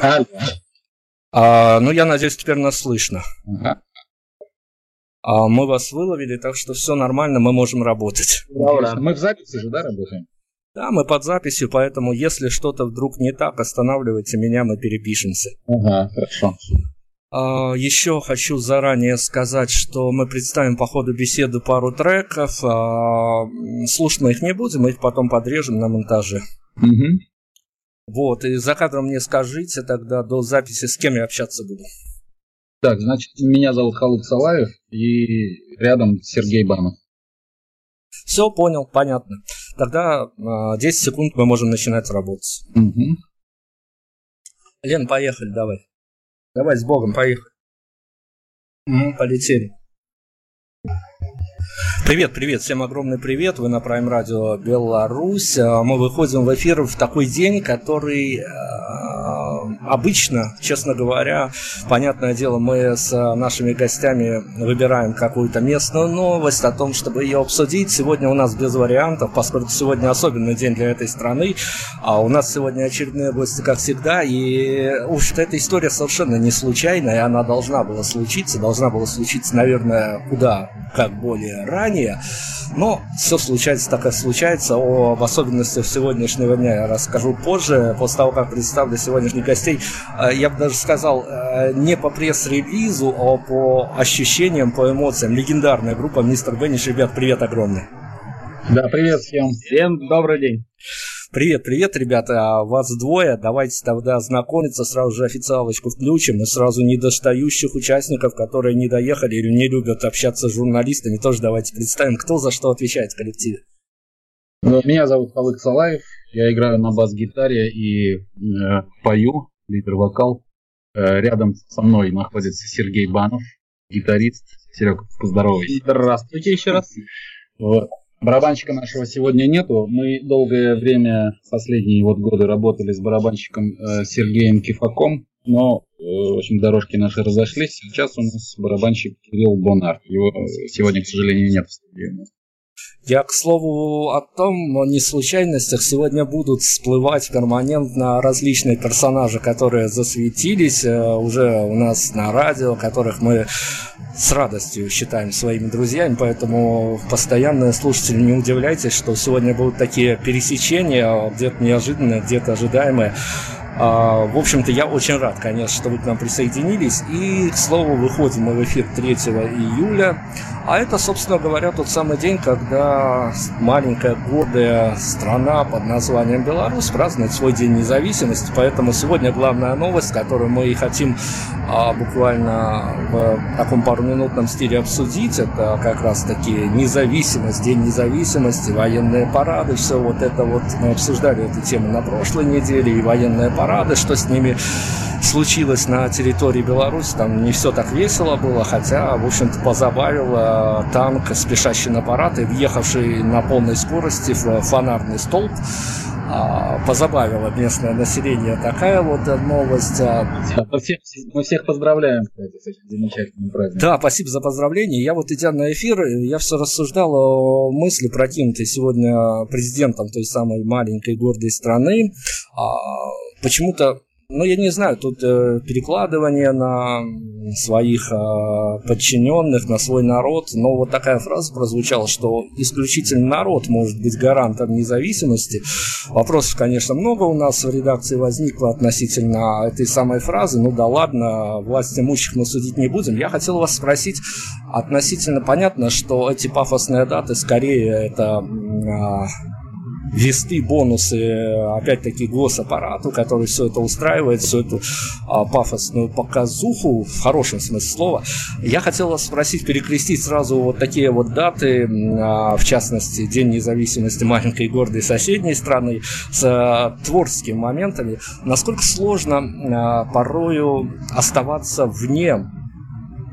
Алло. А, ну, я надеюсь, теперь нас слышно. Ага. А, мы вас выловили, так что все нормально, мы можем работать. Ура. Мы в записи же, да, работаем? Да, мы под записью, поэтому если что-то вдруг не так, останавливайте меня, мы перепишемся. Ага, хорошо. А, Еще хочу заранее сказать, что мы представим по ходу беседы пару треков. А, Слушать мы их не будем, мы их потом подрежем на монтаже. Мгм. Вот, и за кадром мне скажите тогда до записи, с кем я общаться буду. Так, значит, меня зовут Халык Салаев, и рядом Сергей Банов. Все, понял, понятно. Тогда а, 10 секунд мы можем начинать работать. Мгм. Лен, поехали, давай. Давай с Богом, поехали. Мгм, полетели. Привет, привет, всем огромный привет. Вы на Prime Radio Беларусь. А, Мы выходим в эфир в такой день, который а, обычно, честно говоря, понятное дело, мы с а, нашими гостями выбираем какую-то местную новость о том, чтобы ее обсудить. Сегодня у нас без вариантов, поскольку сегодня особенный день для этой страны. А у нас сегодня очередные гости, как всегда. И уж эта история совершенно не случайная, она должна была случиться, должна была случиться, наверное, куда как более ранее. Но все случается так, как случается. О, в особенностях сегодняшнего дня я расскажу позже, после того, как представлю сегодняшних гостей. Э, Я бы даже сказал, э, не по пресс-релизу, а по ощущениям, по эмоциям. Легендарная группа Мистер Бенниш. Ребят, привет огромный. Да, привет всем. Всем добрый день. Привет, привет, ребята, А вас двое, давайте тогда знакомиться, сразу же официалочку включим, и сразу недостающих участников, которые не доехали или не любят общаться с журналистами, тоже давайте представим, кто за что отвечает в коллективе. Ну, Меня зовут Халык Салаев, я играю на бас-гитаре и э, пою, лидер-вокал. Э, рядом со мной находится Сергей Банов, гитарист. Серега, поздоровайся. Здравствуйте еще раз. Вот. Барабанщика нашего сегодня нету. Мы долгое время, последние вот годы, работали с барабанщиком э, Сергеем Кифаком, но, э, в общем, дорожки наши разошлись. Сейчас у нас барабанщик Кирилл Бонар. Его сегодня, к сожалению, нет в студии. Я, к слову, о том, о неслучайностях, сегодня будут всплывать перманентно различные персонажи, которые засветились э, уже у нас на радио, которых мы с радостью считаем своими друзьями, поэтому постоянные слушатели не удивляйтесь, что сегодня будут такие пересечения, где-то неожиданные, где-то ожидаемые. А, В общем-то, я очень рад, конечно, что вы к нам присоединились. И, к слову, выходим мы в эфир 3 июля. А это, собственно говоря, тот самый день, когда маленькая гордая страна под названием Беларусь празднует свой день независимости. Поэтому сегодня главная новость, которую мы и хотим а, буквально в таком паруминутном стиле обсудить, это как раз таки независимость, день независимости, военные парады, все вот это вот. Мы обсуждали эту тему на прошлой неделе, и военные парады, что с ними случилось на территории Беларуси. Там не все так весело было, хотя, в общем-то, позабавил э, танк, спешащий на парад и въехавший на полной скорости в фонарный столб. А, Позабавило местное население такая вот новость. А, мы, всех, мы всех поздравляем, кстати, с этим замечательным праздником. Да, спасибо за поздравления. Я вот идя на эфир, я все рассуждал о мысли, прокинутой сегодня президентом той самой маленькой гордой страны. А, почему-то, ну, я не знаю, тут э, перекладывание на своих э, подчиненных, на свой народ, но вот такая фраза прозвучала, что исключительно народ может быть гарантом независимости. Вопросов, конечно, много у нас в редакции возникло относительно этой самой фразы. Ну да ладно, власть имущих мы судить не будем. Я хотел вас спросить относительно понятно, что эти пафосные даты скорее это а, весты, бонусы, опять-таки, госаппарату, который все это устраивает, всю эту а, пафосную показуху, в хорошем смысле слова. Я хотел вас спросить, перекрестить сразу вот такие вот даты, а, в частности, День независимости маленькой гордой соседней страны, с а, творческими моментами. Насколько сложно а, порою оставаться вне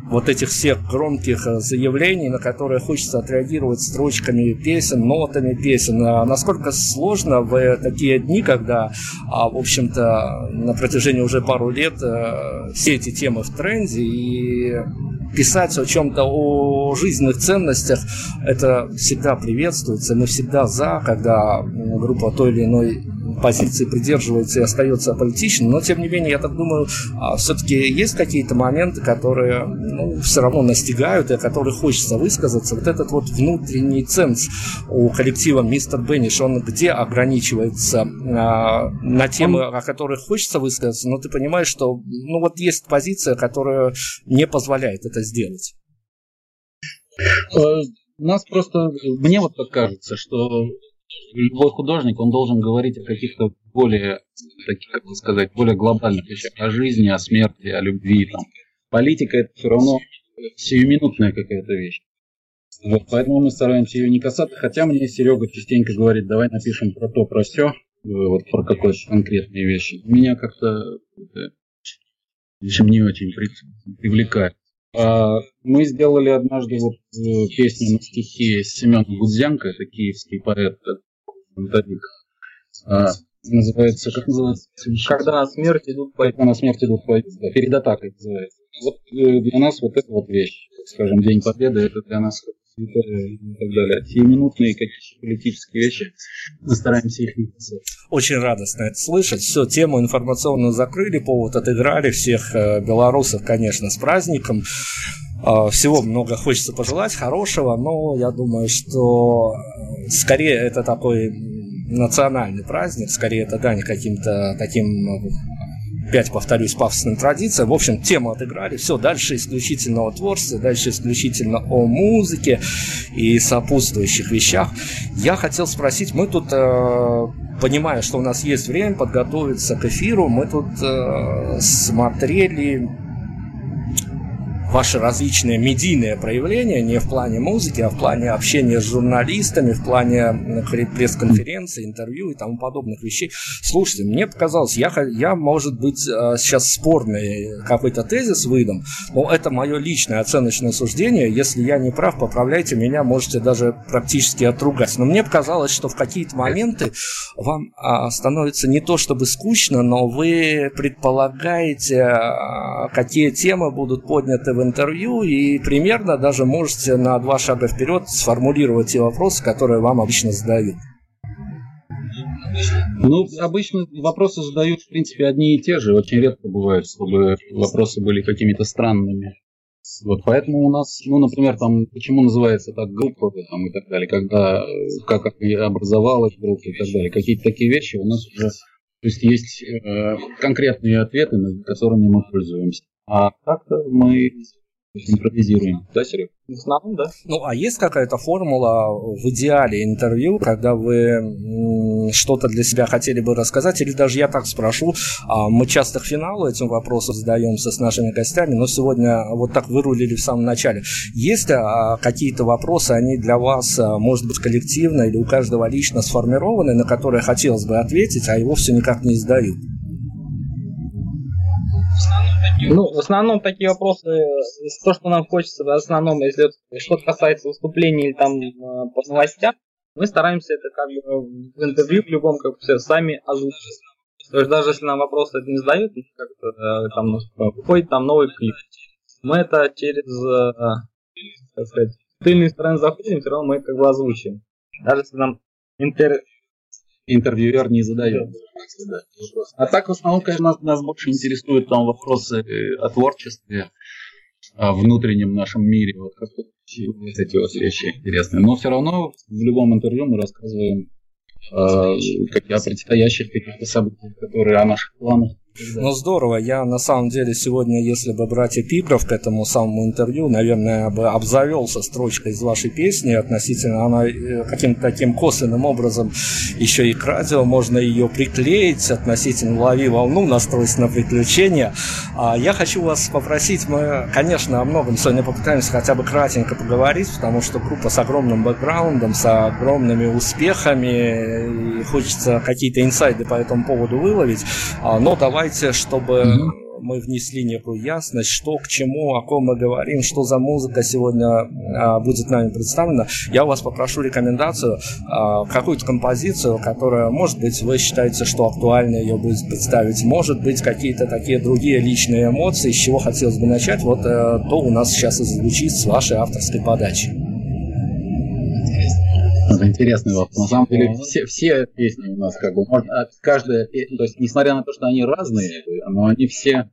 вот этих всех громких э, заявлений, на которые хочется отреагировать строчками песен, нотами песен. А насколько сложно в э, такие дни, когда, а, в общем-то, на протяжении уже пару лет э, все эти темы в тренде, и писать о чем-то, о жизненных ценностях, это всегда приветствуется, мы всегда за, когда группа той или иной позиции придерживается и остается аполитичным, но тем не менее, я так думаю, а, все-таки есть какие-то моменты, которые ну, все равно настигают и о которых хочется высказаться. Вот этот вот внутренний ценз у коллектива Мистер Бенниш, он где ограничивается а, на темы, о которых хочется высказаться, но ты понимаешь, что ну вот есть позиция, которая не позволяет это сделать. Э, нас просто, мне вот так кажется, что любой художник, он должен говорить о каких-то более, таких, как сказать, более глобальных вещах, о жизни, о смерти, о любви. Там. Политика это все равно сиюминутная какая-то вещь. Вот, поэтому мы стараемся ее не касаться, хотя мне Серега частенько говорит, давай напишем про то, про все, вот про какие-то конкретные вещи. Меня как-то в общем, не очень привлекает. А, мы сделали однажды вот э, песню на стихи Семена Гудзянко, это киевский поэт, фронтовик. А, называется, как называется? Когда на смерть идут по Когда на смерть идут по да, перед атакой называется. Вот э, для нас вот эта вот вещь, скажем, День Победы, это для нас и так далее. Сиюминутные какие-то политические вещи, мы стараемся их не касаться. Очень радостно это слышать. Все, тему информационную закрыли, повод отыграли. Всех э, белорусов, конечно, с праздником. А, всего много хочется пожелать хорошего, но я думаю, что э, скорее это такой национальный праздник, скорее это дань каким-то таким опять повторюсь, пафосным традициям. В общем, тему отыграли, все, дальше исключительно о творчестве, дальше исключительно о музыке и сопутствующих вещах. Я хотел спросить, мы тут, э, понимая, что у нас есть время подготовиться к эфиру, мы тут э, смотрели ваши различные медийные проявления, не в плане музыки, а в плане общения с журналистами, в плане пресс-конференций, интервью и тому подобных вещей. Слушайте, мне показалось, я, я может быть, э, сейчас спорный какой-то тезис выдам, но это мое личное оценочное суждение. Если я не прав, поправляйте меня, можете даже практически отругать. Но мне показалось, что в какие-то моменты вам а, становится не то чтобы скучно, но вы предполагаете, а, какие темы будут подняты в интервью и примерно даже можете на два шага вперед сформулировать те вопросы, которые вам обычно задают. Ну, обычно вопросы задают, в принципе, одни и те же. Очень редко бывает, чтобы вопросы были какими-то странными. Вот поэтому у нас, ну, например, там, почему называется так группа там, и так далее, когда, как образовалась группа и так далее, какие-то такие вещи у нас уже, то есть есть э, конкретные ответы, которыми мы пользуемся. А так-то мы импровизируем. Да, Серег? В основном, да. Ну, а есть какая-то формула в идеале интервью, когда вы что-то для себя хотели бы рассказать, или даже я так спрошу, а мы часто к финалу этим вопросом задаемся с нашими гостями, но сегодня вот так вырулили в самом начале. Есть а, какие-то вопросы, они для вас, а, может быть, коллективно или у каждого лично сформированы, на которые хотелось бы ответить, а его все никак не издают? Ну, в основном такие вопросы, то, что нам хочется, в основном, если что-то касается выступлений или там э, по новостям, мы стараемся это как бы в интервью в любом как бы сами озвучить. То есть даже если нам вопросы это не задают, как-то э, там выходит там новый клип, мы это через, э, как сказать, тыльные стороны заходим, все равно мы как бы озвучим. Даже если нам интер, интервьюер не задает. А так, в основном, конечно, нас, нас больше интересуют там вопросы э, о творчестве, о внутреннем нашем мире. Вот как эти вот вещи интересные. Но все равно в любом интервью мы рассказываем э, о предстоящих каких-то событиях, которые о наших планах ну здорово, я на самом деле сегодня, если бы брать эпиграф к этому самому интервью, наверное, бы обзавелся строчкой из вашей песни относительно, она э, каким-то таким косвенным образом еще и к радио, можно ее приклеить относительно «Лови волну», настроить на приключения. А я хочу вас попросить, мы, конечно, о многом сегодня попытаемся хотя бы кратенько поговорить, потому что группа с огромным бэкграундом, с огромными успехами, и хочется какие-то инсайды по этому поводу выловить, а, но давай давайте, чтобы mm мы внесли некую ясность, что к чему, о ком мы говорим, что за музыка сегодня а, будет нами представлена, я у вас попрошу рекомендацию, а, какую-то композицию, которая, может быть, вы считаете, что актуально ее будет представить, может быть, какие-то такие другие личные эмоции, с чего хотелось бы начать, вот а, то у нас сейчас и звучит с вашей авторской подачи. Это интересный вопрос. На самом деле все, все песни у нас как бы, можно, каждая, то есть несмотря на то, что они разные, но они все,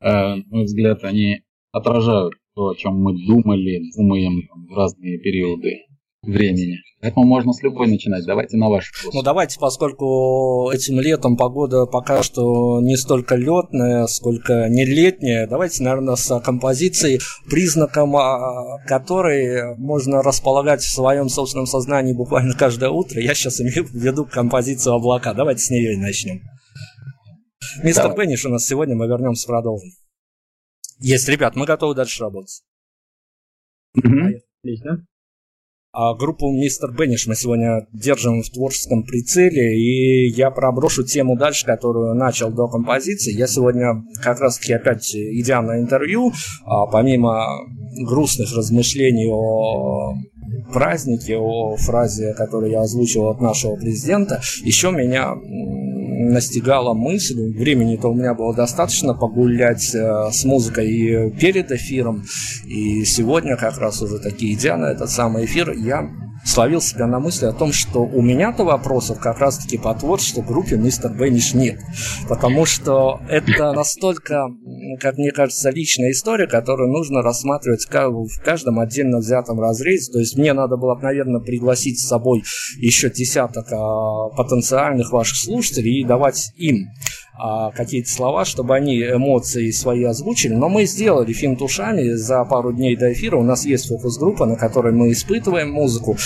э, на мой взгляд, они отражают то, о чем мы думали, думаем в разные периоды времени. Поэтому можно с любой начинать. Давайте на ваш вкус. Ну давайте, поскольку этим летом погода пока что не столько летная, сколько не летняя, давайте, наверное, с композицией, признаком а, которой можно располагать в своем собственном сознании буквально каждое утро. Я сейчас имею в виду композицию облака. Давайте с нее и начнем. Мистер Давай. Бенниш у нас сегодня, мы вернемся, продолжим. Есть, ребят, мы готовы дальше работать. Отлично. А группу Мистер Бенниш мы сегодня держим в творческом прицеле, и я проброшу тему дальше, которую начал до композиции. Я сегодня как раз-таки опять, идя на интервью, а помимо грустных размышлений о празднике, о фразе, которую я озвучил от нашего президента, еще меня настигала мысль, времени-то у меня было достаточно погулять э, с музыкой перед эфиром, и сегодня как раз уже такие идя на этот самый эфир, я словил себя на мысли о том, что у меня-то вопросов как раз-таки по творчеству группе Мистер Бенниш нет. Потому что это настолько, как мне кажется, личная история, которую нужно рассматривать в каждом отдельно взятом разрезе. То есть мне надо было, наверное, пригласить с собой еще десяток а, потенциальных ваших слушателей и давать им какие-то слова, чтобы они эмоции свои озвучили. Но мы сделали финт ушами за пару дней до эфира. У нас есть фокус-группа, на которой мы испытываем музыку.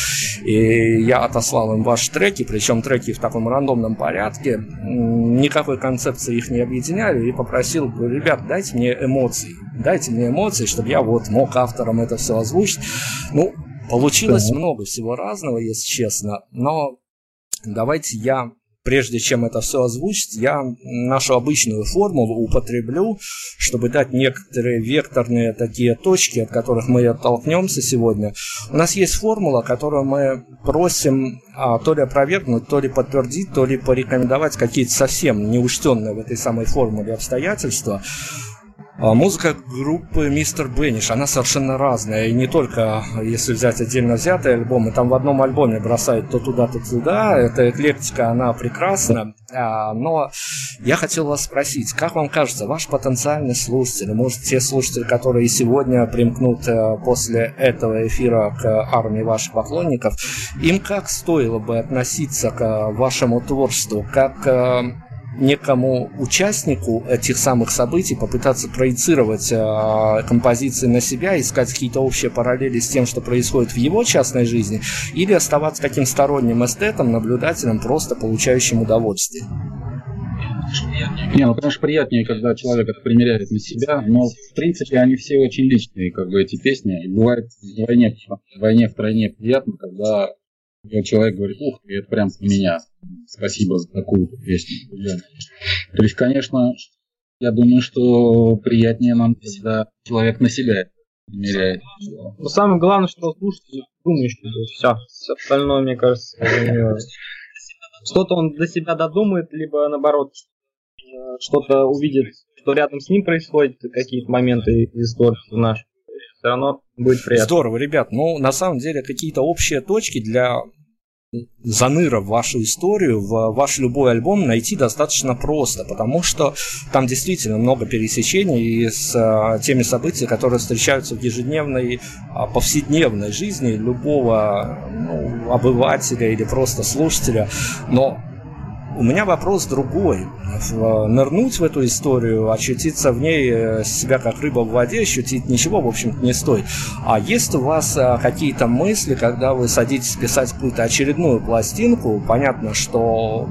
И я отослал им ваши треки, причем треки в таком рандомном порядке. Никакой концепции их не объединяли. И попросил, ребят, дайте мне эмоции. Дайте мне эмоции, чтобы я вот мог авторам это все озвучить. Ну, получилось много всего разного, если честно. Но давайте я прежде чем это все озвучить, я нашу обычную формулу употреблю, чтобы дать некоторые векторные такие точки, от которых мы оттолкнемся сегодня. У нас есть формула, которую мы просим а, то ли опровергнуть, то ли подтвердить, то ли порекомендовать какие-то совсем неучтенные в этой самой формуле обстоятельства. А музыка группы Мистер Бенниш, она совершенно разная. И не только, если взять отдельно взятые альбомы, там в одном альбоме бросают то туда, то туда. Эта эклектика, она прекрасна. А, но я хотел вас спросить, как вам кажется, ваш потенциальный слушатель, может, те слушатели, которые сегодня примкнут э, после этого эфира к армии ваших поклонников, им как стоило бы относиться к вашему творчеству, как э, некому участнику этих самых событий попытаться проецировать э, композиции на себя, искать какие-то общие параллели с тем, что происходит в его частной жизни, или оставаться таким сторонним эстетом, наблюдателем, просто получающим удовольствие. Не, ну, конечно, приятнее, когда человек это примеряет на себя, но, в принципе, они все очень личные, как бы, эти песни. Бывает вдвойне, вдвойне, втройне приятно, когда человек говорит, ух ты, это прям меня. Спасибо за такую песню. То есть, конечно, я думаю, что приятнее нам, когда человек на себя меряет. Но самое главное, что слушатель думаешь, что все, все остальное, мне кажется, что-то он для себя додумает, либо наоборот, что-то увидит, что рядом с ним происходит, какие-то моменты из творчества нашего все равно будет приятно. Здорово, ребят. Ну, на самом деле, какие-то общие точки для заныра в вашу историю, в ваш любой альбом найти достаточно просто, потому что там действительно много пересечений с а, теми событиями, которые встречаются в ежедневной, а, повседневной жизни любого ну, обывателя или просто слушателя. Но у меня вопрос другой. Нырнуть в эту историю, очутиться в ней, э, себя как рыба в воде, ощутить ничего, в общем-то, не стоит. А есть у вас э, какие-то мысли, когда вы садитесь писать какую-то очередную пластинку, понятно, что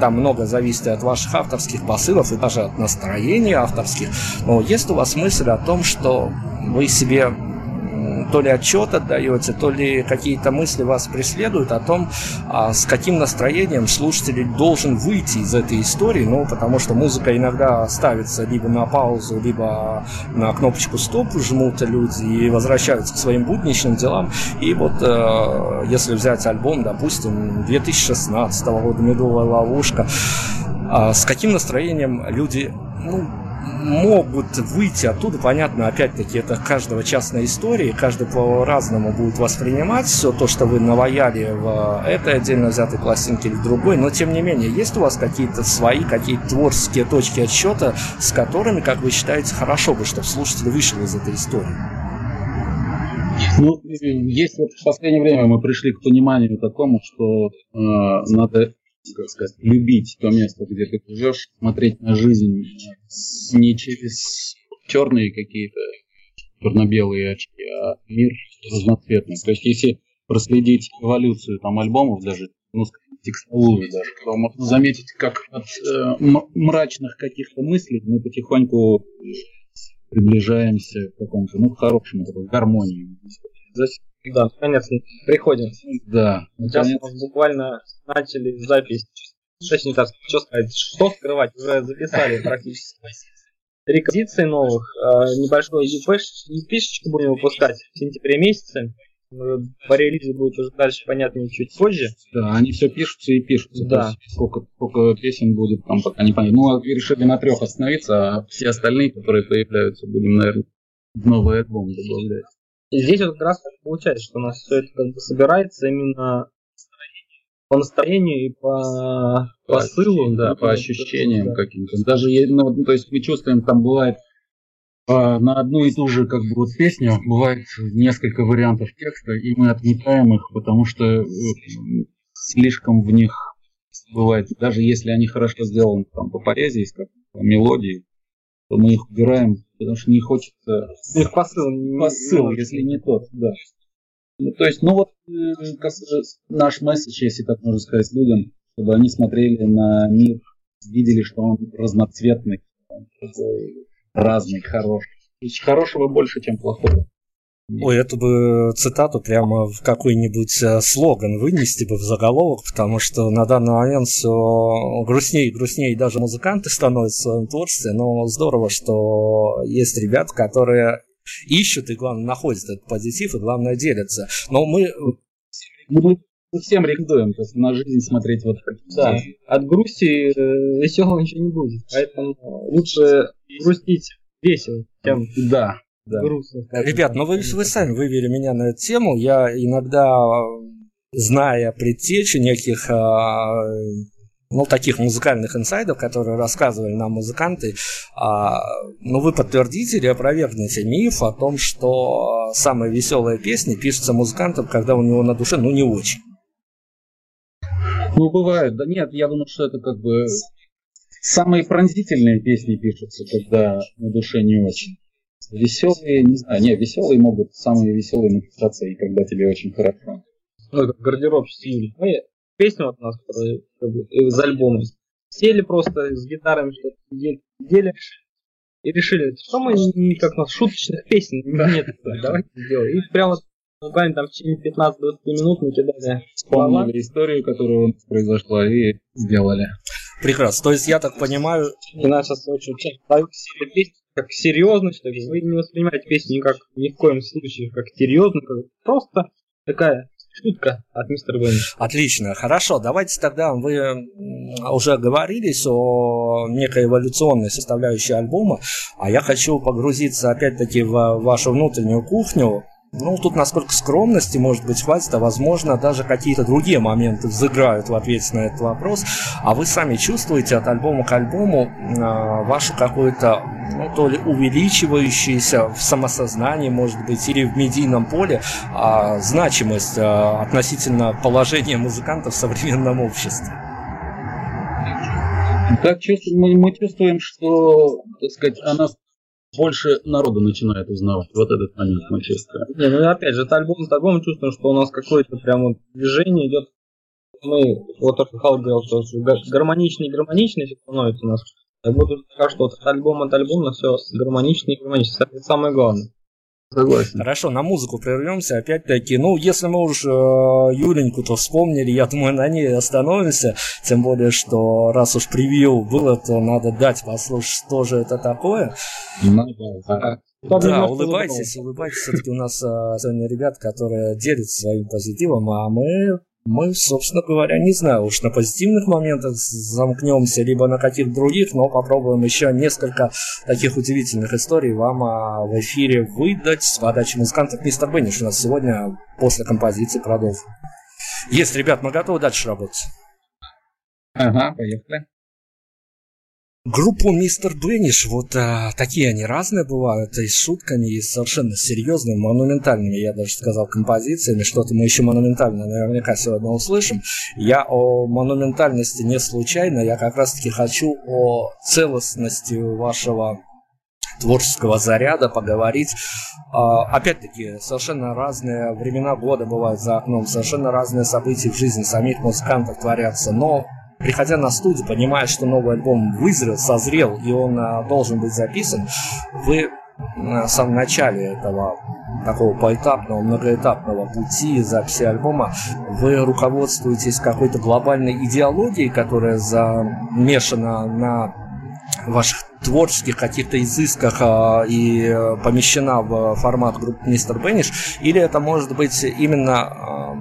там много зависит от ваших авторских посылов и даже от настроения авторских, но есть у вас мысль о том, что вы себе то ли отчет отдаете, то ли какие-то мысли вас преследуют о том, а, с каким настроением слушатель должен выйти из этой истории, ну, потому что музыка иногда ставится либо на паузу, либо на кнопочку стоп жмут люди и возвращаются к своим будничным делам. И вот э, если взять альбом, допустим, 2016 года «Медовая ловушка», э, с каким настроением люди, ну, могут выйти оттуда, понятно, опять-таки, это каждого частная история, каждый по-разному будет воспринимать все то, что вы наваяли в этой отдельно взятой пластинке или другой, но тем не менее, есть у вас какие-то свои, какие-то творческие точки отсчета, с которыми, как вы считаете, хорошо бы, чтобы слушатель вышел из этой истории? Ну, есть вот в последнее время мы пришли к пониманию такому, что э, надо как сказать, любить то место, где ты живешь, смотреть на жизнь не через черные какие-то черно-белые очки, а мир разноцветный. То есть, если проследить эволюцию там альбомов даже, ну, текстовую даже, то можно заметить, как от э, мрачных каких-то мыслей мы потихоньку приближаемся к какому-то, ну, хорошему, такой гармонии. Да, наконец приходим. Да. Сейчас мы буквально начали запись. Точнее так, что сказать, что скрывать, уже записали практически. Три композиции новых, а, небольшой EP-шечку будем выпускать в сентябре месяце. По релизу будет уже дальше понятнее чуть позже. Да, они все пишутся и пишутся. Да. Сколько, сколько песен будет там пока не понятно. Ну, решили на трех остановиться, а все остальные, которые появляются, будем, наверное, новый альбом добавлять. Здесь вот как раз получается, что у нас все это как бы собирается именно по настроению и по посылу. Да, по ощущениям да. каким-то. Даже, ну, то есть мы чувствуем, там бывает а, на одну и ту же как бы вот песню бывает несколько вариантов текста, и мы отметаем их, потому что э, слишком в них бывает, даже если они хорошо сделаны там по поэзии, как по мелодии, то мы их убираем, потому что не хочется... Их посыл. Посыл, если не тот, да. Ну, то есть, ну вот э, наш месседж, если так можно сказать, людям, чтобы они смотрели на мир, видели, что он разноцветный, разный, хороший. Хорошего больше, чем плохого. Ой, эту бы цитату прямо в какой-нибудь э, слоган вынести бы в заголовок, потому что на данный момент все грустнее и грустнее даже музыканты становятся в своем творчестве, но здорово, что есть ребята, которые ищут и, главное, находят этот позитив и, главное, делятся. Но мы... Мы всем рекомендуем то есть, на жизнь смотреть вот так. Да, от грусти э, веселого ничего не будет, поэтому лучше грустить весело, чем... Да, да. грустно. Ребят, ну вы, вы сами вывели меня на эту тему. Я иногда, зная предтечи неких а, ну, таких музыкальных инсайдов, которые рассказывали нам музыканты, а, ну, вы подтвердите или опровергнете миф о том, что самые веселые песни пишутся музыкантом, когда у него на душе, ну, не очень. Ну, бывает. Да нет, я думаю, что это как бы самые пронзительные песни пишутся, когда на душе не очень. Веселые, не знаю, не, веселые могут самые веселые написаться, и когда тебе очень хорошо. Ну, как гардероб стиль. Ну, песня вот у нас, которая из альбома. Сели просто с гитарами что-то сидели и решили, что мы не как у нас шуточных песен нет, давайте сделаем. И прямо буквально там в течение 15-20 минут мы кидали Вспомнили историю, которая у нас произошла, и сделали. Прекрасно. То есть я так понимаю... И нас сейчас очень часто песни как серьезность, то есть вы не воспринимаете песню как ни в коем случае как серьезно, как просто такая шутка от мистера Бенни. Отлично, хорошо, давайте тогда вы уже говорились о некой эволюционной составляющей альбома, а я хочу погрузиться опять-таки в вашу внутреннюю кухню, ну, тут насколько скромности, может быть, хватит, а возможно, даже какие-то другие моменты взыграют в ответе на этот вопрос. А вы сами чувствуете от альбома к альбому э, вашу какую-то, ну, то ли увеличивающуюся в самосознании, может быть, или в медийном поле э, значимость э, относительно положения музыкантов в современном обществе? Так чувствуем, мы, мы чувствуем, что, так сказать, она больше народу начинает узнавать. Вот этот момент чувствуем. Не, ну опять же, это альбом с альбомом чувствуем, что у нас какое-то прямо движение идет. Мы, вот Хал говорил, что гармоничнее и гармоничнее становится у нас. Я буду сказать, что от альбома от альбома все гармоничнее и гармоничнее. Это самое главное. Согласен. Хорошо, на музыку прервемся. Опять-таки, ну, если мы уж э, Юленьку-то вспомнили, я думаю, на ней остановимся. Тем более, что раз уж превью было, то надо дать послушать, что же это такое. Надо, да. Да, улыбайтесь, улыбайтесь. Все-таки у нас а, сегодня ребят, которые делятся своим позитивом, а мы Мы, собственно говоря, не знаю, уж на позитивных моментах замкнемся, либо на каких других, но попробуем еще несколько таких удивительных историй вам а, в эфире выдать с подачи музыкантов. Мистер Бенниш у нас сегодня после композиции продолжим. Есть, ребят, мы готовы дальше работать. Ага, поехали. Группу Мистер Бенниш, вот а, такие они разные бывают, и с шутками, и совершенно серьезными, монументальными, я даже сказал, композициями. Что-то мы еще монументально наверняка сегодня услышим. Я о монументальности не случайно, я как раз-таки хочу о целостности вашего творческого заряда поговорить. А, опять-таки, совершенно разные времена года бывают за окном, совершенно разные события в жизни самих музыкантов творятся, но приходя на студию, понимая, что новый альбом вызрел, созрел, и он а, должен быть записан, вы на самом начале этого такого поэтапного, многоэтапного пути записи альбома вы руководствуетесь какой-то глобальной идеологией, которая замешана на ваших творческих каких-то изысках а, и э, помещена в формат группы Мистер Бенниш, или это может быть именно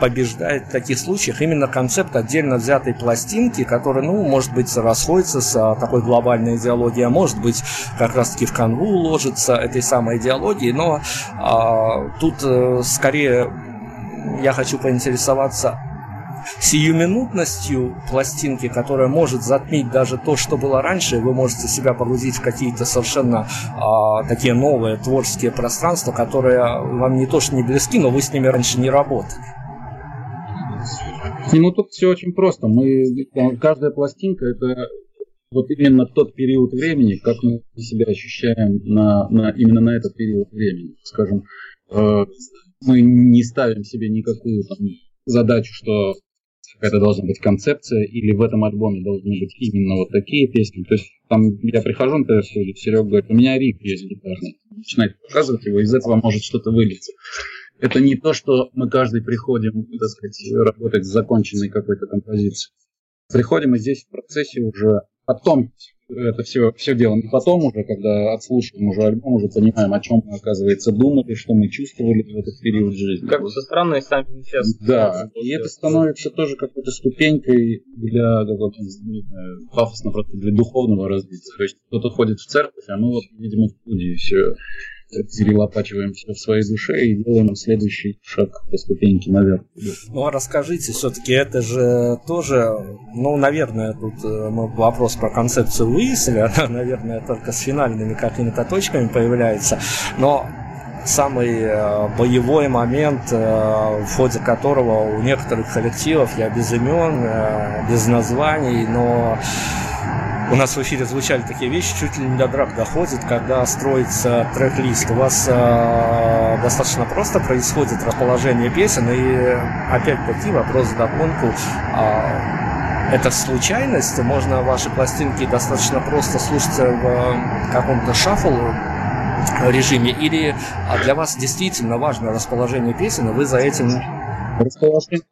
побеждает в таких случаях именно концепт отдельно взятой пластинки, которая, ну, может быть, расходится с а, такой глобальной идеологией, а может быть, как раз-таки в канву уложится этой самой идеологии, но а, тут а, скорее я хочу поинтересоваться сиюминутностью пластинки, которая может затмить даже то, что было раньше, вы можете себя погрузить в какие-то совершенно а, такие новые творческие пространства, которые вам не то что не близки, но вы с ними раньше не работали. Ну, тут все очень просто. Мы, каждая пластинка это вот именно тот период времени, как мы себя ощущаем на, на, именно на этот период времени. Скажем, э, мы не ставим себе никакую там, задачу, что какая-то должна быть концепция, или в этом альбоме должны быть именно вот такие песни. То есть там я прихожу, например, Серега говорит, у меня риф есть гитарный. Начинает показывать его, из этого может что-то вылиться это не то, что мы каждый приходим, так сказать, работать с законченной какой-то композицией. Приходим и здесь в процессе уже потом это все, все делаем. И потом уже, когда отслушиваем уже альбом, уже понимаем, о чем мы, оказывается, думали, что мы чувствовали в этот период жизни. Как бы со стороны сами сейчас. Да, и это становится тоже какой-то ступенькой для какого-то, пафосно просто для духовного развития. То есть кто-то ходит в церковь, а мы вот, видимо, в студии все перелопачиваем все в своей душе и делаем следующий шаг по ступеньке наверх. Ну, а расскажите, все-таки это же тоже, ну, наверное, тут э, вопрос про концепцию выяснили, она, наверное, только с финальными какими-то точками появляется, но самый э, боевой момент, э, в ходе которого у некоторых коллективов, я без имен, без названий, но у нас в эфире звучали такие вещи, чуть ли не до драк доходит, когда строится трек-лист. У вас э, достаточно просто происходит расположение песен, и опять-таки вопрос в догонку. Э, это случайность? Можно ваши пластинки достаточно просто слушать в каком-то шаффл режиме, или а для вас действительно важно расположение песен, и вы за этим... Расположение,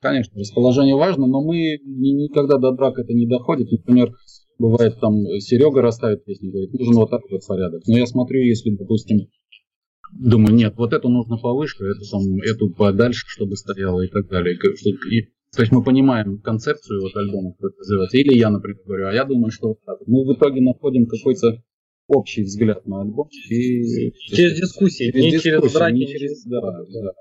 конечно, расположение важно, но мы никогда до драка это не доходит. Например, Бывает там Серега расставит песню, говорит, нужен вот такой вот порядок. Но я смотрю, если, допустим, думаю, нет, вот эту нужно повыше, эту, там, эту подальше, чтобы стояло и так далее. И, то есть мы понимаем концепцию вот альбома, это называется. Или я, например, говорю, а я думаю, что вот так. Мы в итоге находим какой-то общий взгляд на альбом. И, через дискуссии, через не дискуссии, через драки. Не через, да, да.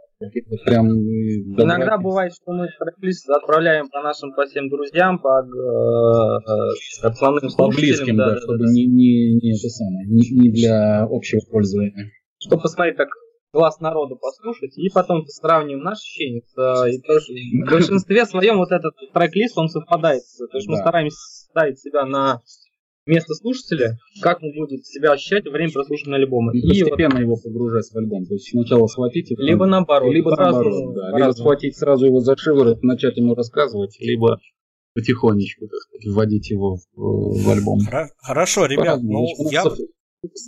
Прям Иногда бывает, что мы трек-лист отправляем по нашим по всем друзьям, по э, основным по близким, да, да, да чтобы да. Не, не, не, это самое, не, не для общего пользования. Чтобы посмотреть, как глаз народу послушать, и потом сравним наши ощущения. И то, в большинстве своем вот этот трек-лист, он совпадает. То есть да. мы стараемся ставить себя на место слушателя, как он будет себя ощущать во время прослушивания альбома. И, и постепенно вот... его погружать в альбом. То есть сначала схватить его. Либо наоборот. Либо наоборот, да. Либо схватить сразу его за шиворот, начать ему рассказывать, либо потихонечку, так сказать, вводить его в, в альбом. Хорошо, ребят, ну, я,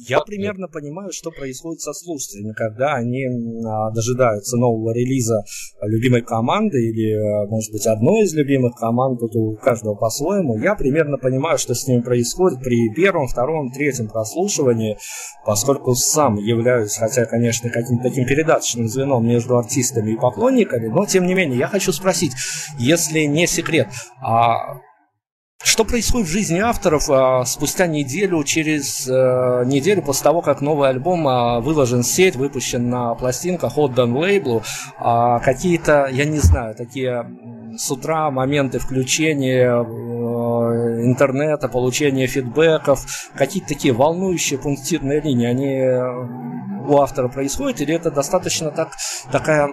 Я примерно понимаю, что происходит со слушателями, когда они а, дожидаются нового релиза любимой команды или, а, может быть, одной из любимых команд, тут у каждого по-своему. Я примерно понимаю, что с ними происходит при первом, втором, третьем прослушивании, поскольку сам являюсь, хотя, конечно, каким-то таким передаточным звеном между артистами и поклонниками, но, тем не менее, я хочу спросить, если не секрет, а что происходит в жизни авторов а, спустя неделю, через а, неделю после того, как новый альбом а, выложен в сеть, выпущен на пластинках, отдан лейблу? А, какие-то, я не знаю, такие с утра моменты включения э, интернета, получения фидбэков, какие-то такие волнующие пунктирные линии, они у автора происходят, или это достаточно так, такая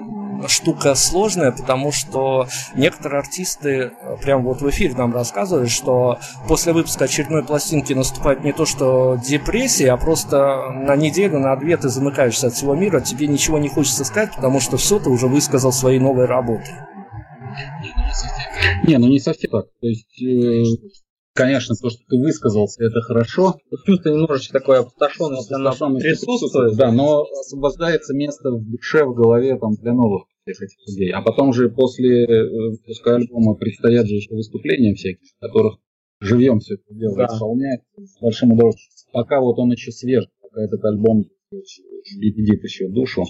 штука сложная, потому что некоторые артисты э, прямо вот в эфире нам рассказывали, что после выпуска очередной пластинки наступает не то что депрессия, а просто на неделю, на две ты замыкаешься от всего мира, тебе ничего не хочется сказать, потому что все ты уже высказал своей новой работой. Не, ну не совсем так. То есть, э, конечно, то, что ты высказался, это хорошо. Чувство немножечко такое опустошенность, она присутствует. Да, но освобождается место в душе, в голове там, для новых всех этих людей. А потом же после выпуска альбома предстоят же еще выступления всякие, в которых живьем все это дело да. исполняет с большим удовольствием. Пока вот он еще свеж, пока этот альбом лебедит еще душу,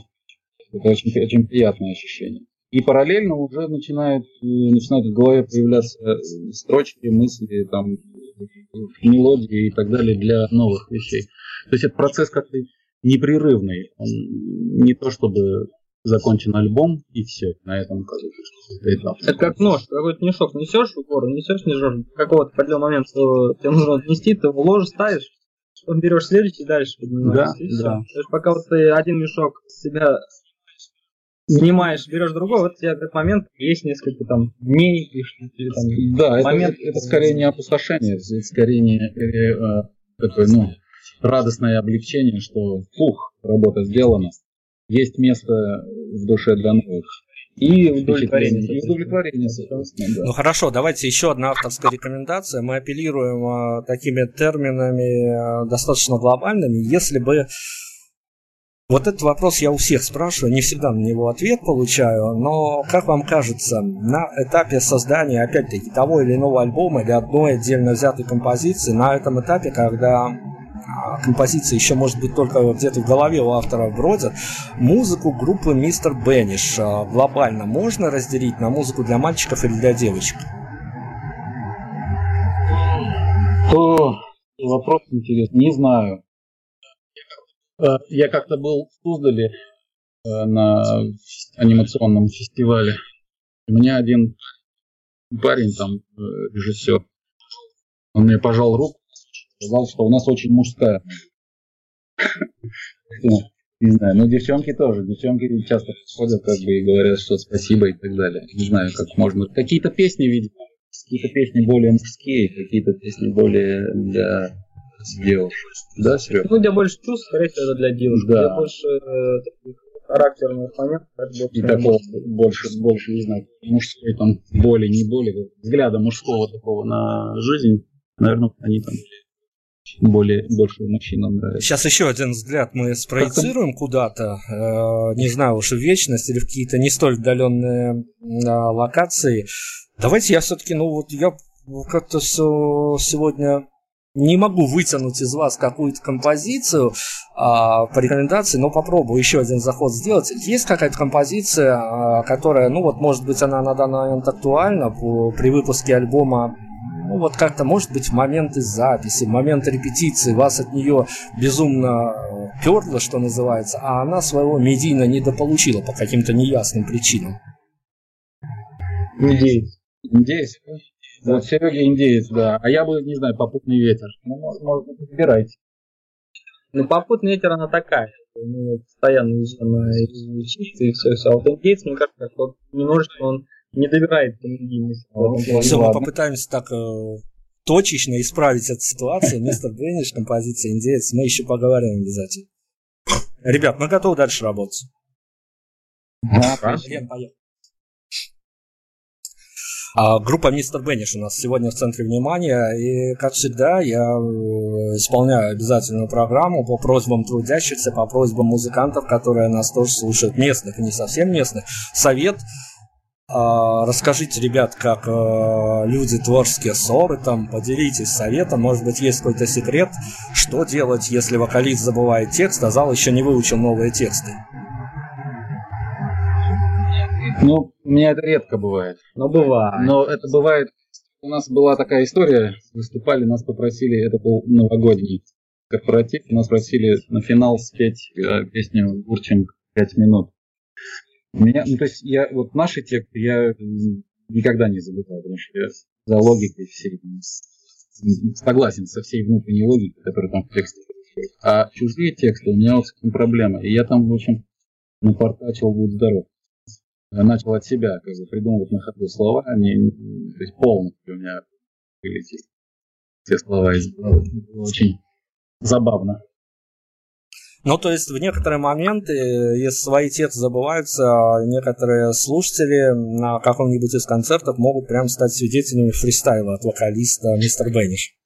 это очень, очень приятное ощущение. И параллельно уже начинают, э, начинают в голове появляться э, строчки, мысли, там, мелодии и так далее для новых вещей. То есть это процесс как-то непрерывный. Он не то чтобы закончен альбом и все, на этом кажется, это как нож, какой-то мешок несешь в гору, несешь, несешь, какого-то определенного момента что тебе нужно отнести, ты его ложишь, ставишь, он берешь следующий и дальше поднимаешь. Да, да. То есть пока вот ты один мешок с себя снимаешь, берешь другой, вот у тебя этот момент есть несколько там дней или там Да, момент... это, это скорее не опустошение, это скорее не э, э, такое, ну, радостное облегчение, что фух, работа сделана, есть место в душе для новых. И удовлетворение. И удовлетворение, да. Ну хорошо, давайте еще одна авторская рекомендация. Мы апеллируем а, такими терминами а, достаточно глобальными. Если бы вот этот вопрос я у всех спрашиваю, не всегда на него ответ получаю, но, как вам кажется, на этапе создания, опять-таки, того или иного альбома или одной отдельно взятой композиции, на этом этапе, когда а, композиция еще может быть только где-то в голове у автора бродят, музыку группы Мистер Бенниш а, глобально можно разделить на музыку для мальчиков или для девочек? О, вопрос интересный, не знаю. Э, я как-то был в Суздале э, на анимационном фестивале. У меня один парень там, э, режиссер, он мне пожал руку, сказал, что у нас очень мужская. Не знаю, но девчонки тоже. Девчонки часто подходят как бы и говорят, что спасибо и так далее. Не знаю, как можно. Какие-то песни, видимо, какие-то песни более мужские, какие-то песни более для девушек. Да, Серега? Ну, где больше чувств, скорее всего, это для девушек. Да. Где больше э, таких характерных моментов. И такого больше, больше, не знаю, мужской там боли, не боли, взгляда мужского такого на жизнь. Наверное, они там более больше мужчинам нравится. Сейчас еще один взгляд мы спроецируем куда-то, э, не знаю уж в вечность или в какие-то не столь отдаленные э, локации. Давайте я все-таки, ну вот я как-то сегодня не могу вытянуть из вас какую-то композицию а, по рекомендации, но попробую еще один заход сделать. Есть какая-то композиция, а, которая, ну вот, может быть, она на данный момент актуальна по, при выпуске альбома ну вот как-то, может быть, в моменты записи, в моменты репетиции вас от нее безумно э, перло, что называется, а она своего медийно недополучила по каким-то неясным причинам. Индеец. Индеец? Да. Вот Серега индеец, да. А я бы, не знаю, попутный ветер. Ну, может, может выбирайте. Ну, попутный ветер, она такая. Ну, постоянно везде на чистый и все, все. А вот индеец, мне кажется, вот немножечко он не добирает до медийности. Все, мы попытаемся так э, точечно исправить эту ситуацию. Мистер Бенниш, композиция индеец. Мы еще поговорим обязательно. Ребят, мы готовы дальше работать. Да, Лен, поехали. А, группа Мистер Бенниш у нас сегодня в центре внимания, и, как всегда, я э, исполняю обязательную программу по просьбам трудящихся, по просьбам музыкантов, которые нас тоже слушают, местных и не совсем местных. Совет а, Расскажите, ребят, как э, люди творческие ссоры, там, поделитесь советом, может быть, есть какой-то секрет, что делать, если вокалист забывает текст, а зал еще не выучил новые тексты. Ну, у меня это редко бывает. Но бывает. Но это бывает. У нас была такая история, выступали, нас попросили, это был новогодний корпоратив, нас просили на финал спеть э, песню Гурченко «Пять минут». Меня, ну, то есть я, вот наши тексты я никогда не забываю, потому что я за логикой всей согласен со всей внутренней логикой, которая там в тексте. А чужие тексты у меня вот с этим проблема. И я там, в общем, напортачил «Будь здоров». Я начал от себя как бы придумывать на ходу слова, они, то есть полностью у меня вылетели все слова из головы. было очень забавно. Ну, то есть в некоторые моменты, если свои тексты забываются, некоторые слушатели на каком-нибудь из концертов могут прям стать свидетелями фристайла от вокалиста Мистер Бенниш.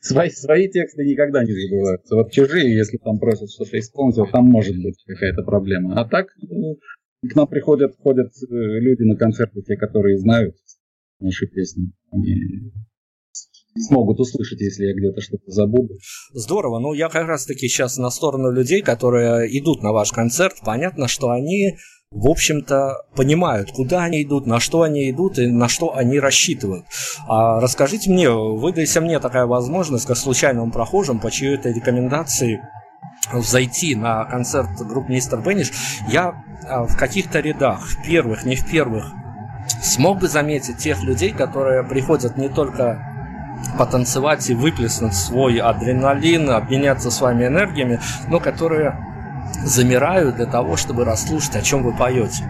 Свои, свои тексты никогда не забываются. Вот чужие, если там просят что-то исполнить, вот там может быть какая-то проблема. А так, ну, к нам приходят, ходят э, люди на концерты, те, которые знают наши песни. Они смогут услышать, если я где-то что-то забуду. Здорово. Ну, я как раз-таки сейчас на сторону людей, которые идут на ваш концерт. Понятно, что они, в общем-то, понимают, куда они идут, на что они идут и на что они рассчитывают. А расскажите мне, выдайся мне такая возможность, как случайному прохожим, по чьей-то рекомендации зайти на концерт группы Мистер Бенниш, я а, в каких-то рядах, в первых, не в первых, смог бы заметить тех людей, которые приходят не только потанцевать и выплеснуть свой адреналин, обменяться с вами энергиями, но которые замирают для того, чтобы расслушать, о чем вы поете.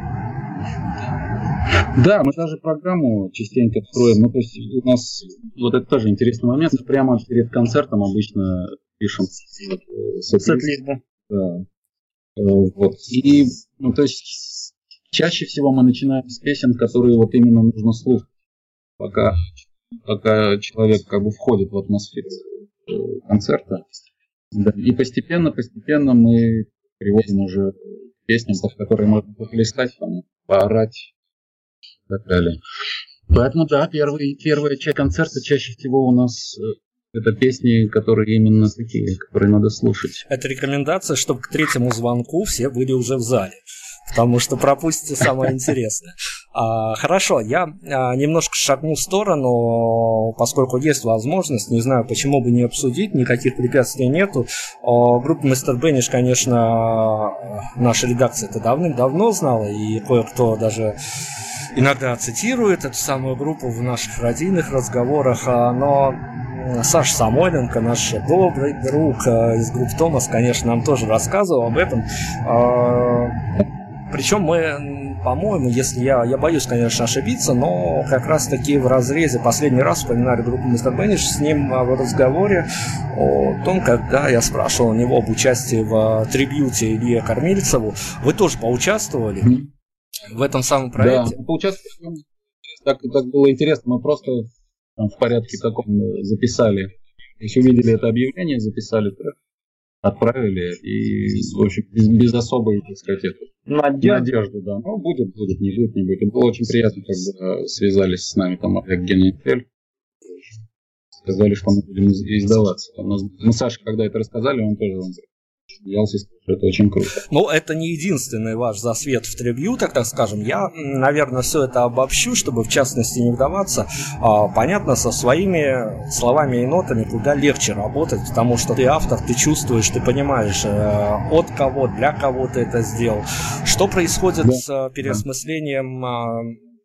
Да, мы даже программу частенько строим. Ну, то есть у нас вот это тоже интересный момент. Прямо перед концертом обычно пишем сет-лист. Да. да. Э, вот. И, ну, то есть чаще всего мы начинаем с песен, которые вот именно нужно слушать, пока пока человек как бы входит в атмосферу э, концерта. Да. И постепенно, постепенно мы приводим уже песням, под которые можно похлестать, там, поорать и так далее. Поэтому, да, первый, первая часть концерта чаще всего у нас э, это песни, которые именно такие, которые надо слушать. Это рекомендация, чтобы к третьему звонку все были уже в зале потому что пропустите самое интересное. А, хорошо, я а, немножко шагну в сторону, поскольку есть возможность, не знаю, почему бы не обсудить, никаких препятствий нету. А, группа Мистер Бенниш, конечно, наша редакция это давным-давно знала, и кое-кто даже иногда цитирует эту самую группу в наших родийных разговорах, а, но Саша Самойленко, наш добрый друг а, из группы Томас, конечно, нам тоже рассказывал об этом. Причем мы, по-моему, если я, я боюсь, конечно, ошибиться, но как раз-таки в разрезе последний раз вспоминали группу Мистер Бенниш с ним в разговоре о том, когда я спрашивал у него об участии в трибьюте Илье Кормильцеву. Вы тоже поучаствовали в этом самом проекте? Да, поучаствовали. Так, так было интересно, мы просто там, в порядке таком записали. Есть увидели это объявление, записали трек отправили, и, в общем, без, без особой, так сказать, это, надежды. надежды, да. Ну, будет, будет, не будет, не будет. И было очень приятно, когда связались с нами там Олег Генетель, сказали, что мы будем издаваться. Там, мы Саше, когда это рассказали, он тоже он смеялся, это очень круто. Ну, это не единственный ваш засвет в трибью, так, так скажем. Я, наверное, все это обобщу, чтобы в частности не вдаваться. А, понятно, со своими словами и нотами куда легче работать, потому что ты автор, ты чувствуешь, ты понимаешь, э, от кого, для кого ты это сделал. Что происходит да. с э, переосмыслением а,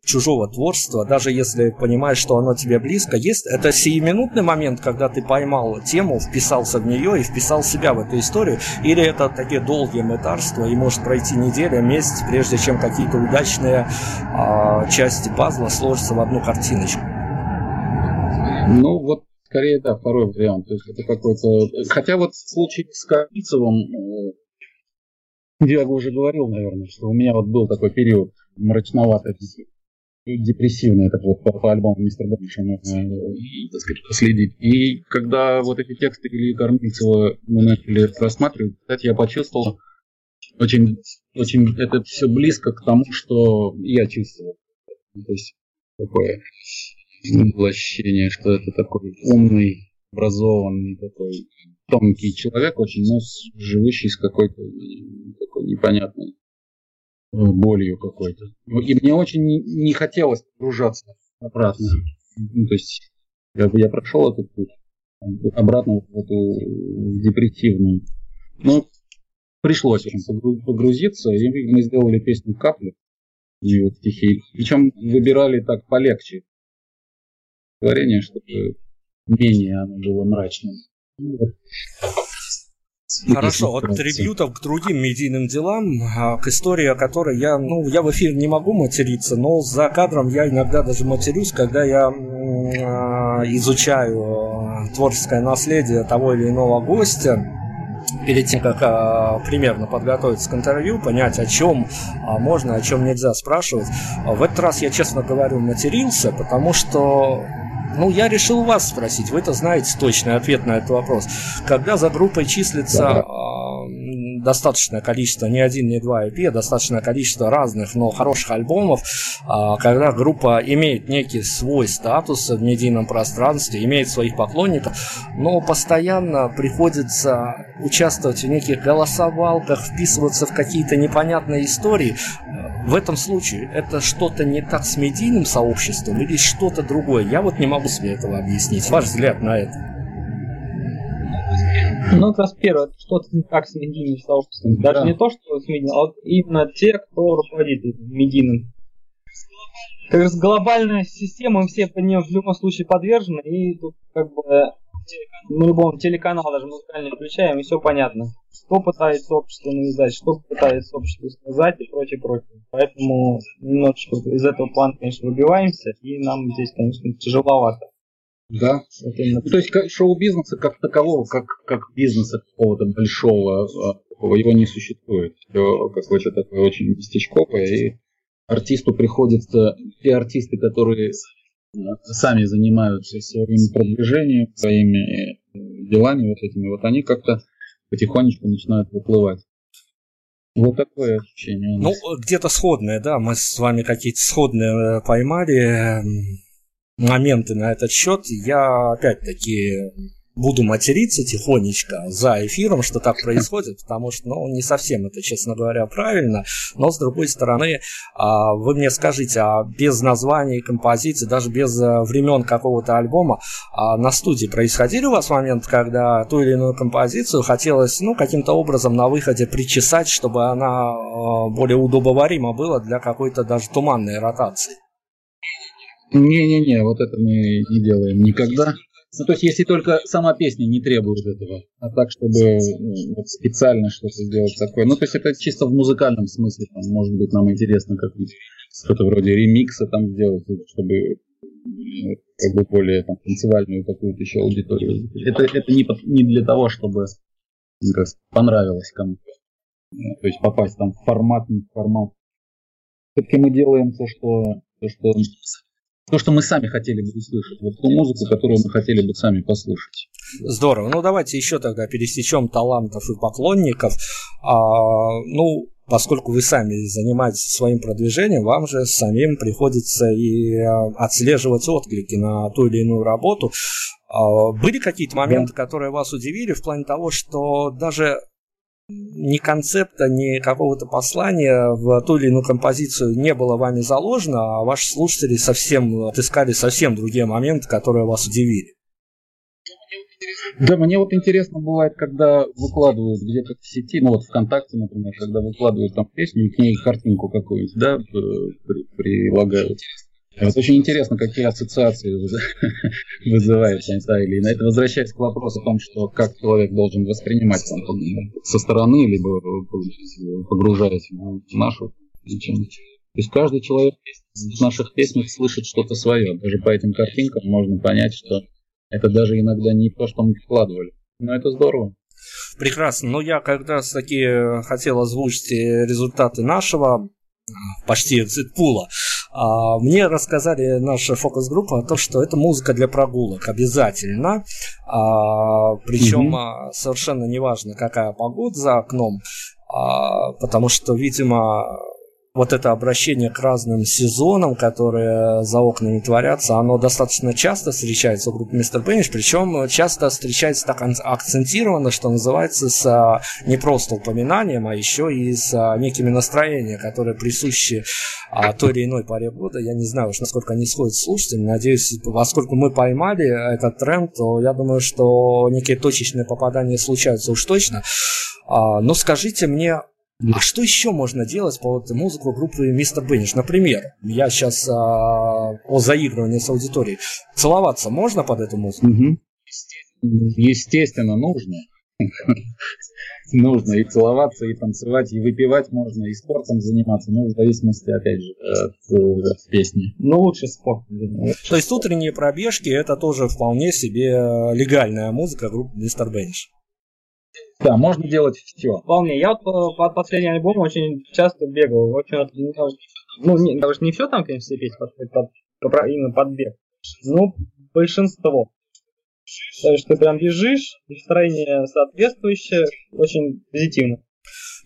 чужого творчества, даже если понимаешь, что оно тебе близко, есть это сиюминутный момент, когда ты поймал тему, вписался в нее и вписал себя в эту историю, или это такие долгие мытарства, и может пройти неделя, месяц, прежде чем какие-то удачные а, части пазла сложатся в одну картиночку. Ну, вот скорее, да, второй вариант. То есть это какой-то... Хотя вот в случае с Капицевым, э, я уже говорил, наверное, что у меня вот был такой период мрачноватый депрессивный, это вот по, по альбому Мистер Бенша можно, э, так сказать, последить. И когда вот эти тексты Ильи Кормильцева мы начали рассматривать, кстати, я почувствовал очень, очень это все близко к тому, что я чувствовал. То есть такое ощущение, что это такой умный, образованный, такой тонкий человек, очень, но живущий с какой-то такой непонятной болью какой-то. Ну, и мне очень не, хотелось погружаться обратно. Ну, то есть я, я прошел этот путь обратно в эту в депрессивную. Но пришлось очень погрузиться, и мы сделали песню «Капли» и вот стихи. Причем выбирали так полегче творение, чтобы менее оно было мрачным. Хорошо, от трибютов к другим медийным делам, а, к истории, о которой я, ну, я в эфир не могу материться, но за кадром я иногда даже матерюсь, когда я а, изучаю а, творческое наследие того или иного гостя, перед тем, как а, примерно подготовиться к интервью, понять, о чем а, можно, о чем нельзя спрашивать. В этот раз я, честно говорю, матерился, потому что ну, я решил вас спросить. Вы-то знаете точный ответ на этот вопрос. Когда за группой числится достаточное количество, не один, не два EP, а достаточное количество разных, но хороших альбомов, э, когда группа имеет некий свой статус в медийном пространстве, имеет своих поклонников, но постоянно приходится участвовать в неких голосовалках, вписываться в какие-то непонятные истории, в этом случае это что-то не так с медийным сообществом или что-то другое? Я вот не могу себе этого объяснить. Ваш взгляд на это? Ну, как раз первое, что-то не так с медийным сообществом. Даже да. не то, что с медийным, а именно те, кто руководит медийным. Как раз глобальная система, мы все по ней в любом случае подвержены, и тут как бы на любом телеканал даже музыкальный включаем, и все понятно. Что пытается общество навязать, что пытается общество сказать и прочее, прочее. Поэтому немножечко из этого плана, конечно, выбиваемся, и нам здесь, конечно, тяжеловато. Да. Ну, то есть шоу-бизнеса как такового, как, как бизнеса какого-то большого, а, его не существует. Все какое-то такое очень местечковое, и артисту приходится, те артисты, которые сами занимаются своим продвижением, своими э, делами вот этими, вот они как-то потихонечку начинают выплывать. Вот такое ощущение. Ну, где-то сходное, да, мы с вами какие-то сходные э, поймали моменты на этот счет. Я опять-таки буду материться тихонечко за эфиром, что так происходит, потому что, ну, не совсем это, честно говоря, правильно, но, с другой стороны, а, вы мне скажите, а без названий композиции, даже без э, времен какого-то альбома, а на студии происходили у вас моменты, когда ту или иную композицию хотелось, ну, каким-то образом на выходе причесать, чтобы она э, более удобоварима была для какой-то даже туманной ротации? Не-не-не, вот это мы не делаем никогда. Ну, то есть, если только сама песня не требует этого, а так, чтобы ну, вот специально что-то сделать такое. Ну, то есть, это чисто в музыкальном смысле, там, может быть, нам интересно как-нибудь что-то вроде ремикса там сделать, чтобы ну, как бы более там, танцевальную какую-то еще аудиторию. Это, это не, не для того, чтобы как, понравилось кому-то. Ну, то есть попасть там в формат, не в формат. Все-таки мы делаем то, что, то, что то, что мы сами хотели бы услышать, вот ту музыку, которую мы хотели бы сами послушать. Здорово. Ну, давайте еще тогда пересечем талантов и поклонников. А, ну, поскольку вы сами занимаетесь своим продвижением, вам же самим приходится и а, отслеживать отклики на ту или иную работу. А, были какие-то моменты, да. которые вас удивили в плане того, что даже ни концепта, ни какого-то послания в ту или иную композицию не было вами заложено, а ваши слушатели совсем отыскали совсем другие моменты, которые вас удивили. Да, мне вот интересно бывает, когда выкладывают где-то в сети, ну вот ВКонтакте, например, когда выкладывают там песню и к ней картинку какую-нибудь, да, прилагают. Вот очень интересно, какие ассоциации вызывает или на это возвращаясь к вопросу о том, что как человек должен воспринимать там, со стороны, либо погружаясь в нашу лечение. То есть каждый человек в наших песнях слышит что-то свое. Даже по этим картинкам можно понять, что это даже иногда не то, что мы вкладывали. Но это здорово. Прекрасно. Но я как раз таки хотел озвучить результаты нашего почти экзит-пула. А, мне рассказали наша фокус-группа о том, что это музыка для прогулок обязательно. А, причем угу. совершенно неважно, какая погода за окном, а, потому что, видимо, вот это обращение к разным сезонам, которые за окнами творятся, оно достаточно часто встречается в группе Мистер Бенниш, причем часто встречается так акцентированно, что называется, с а, не просто упоминанием, а еще и с а, некими настроениями, которые присущи а, той или иной паре года. Я не знаю уж, насколько они сходят с слушателями. Надеюсь, поскольку мы поймали этот тренд, то я думаю, что некие точечные попадания случаются уж точно. Но скажите мне, а что еще можно делать по вот музыку группы Мистер Бенниш? Например, я сейчас а, о заигрывании с аудиторией. Целоваться можно под эту музыку? Угу. Естественно, нужно. нужно и целоваться, и танцевать, и выпивать можно, и спортом заниматься, ну, в зависимости, опять же, от, от песни. Ну, лучше спорт. То есть утренние пробежки это тоже вполне себе легальная музыка группы Мистер Бенниш. Да, можно делать все. Вполне. Я вот под последний альбом очень часто бегал. Очень, ну, не, даже не все там, конечно, все песни подходят под, под, именно под бег. Но большинство. То есть ты прям бежишь, настроение соответствующее, очень позитивно.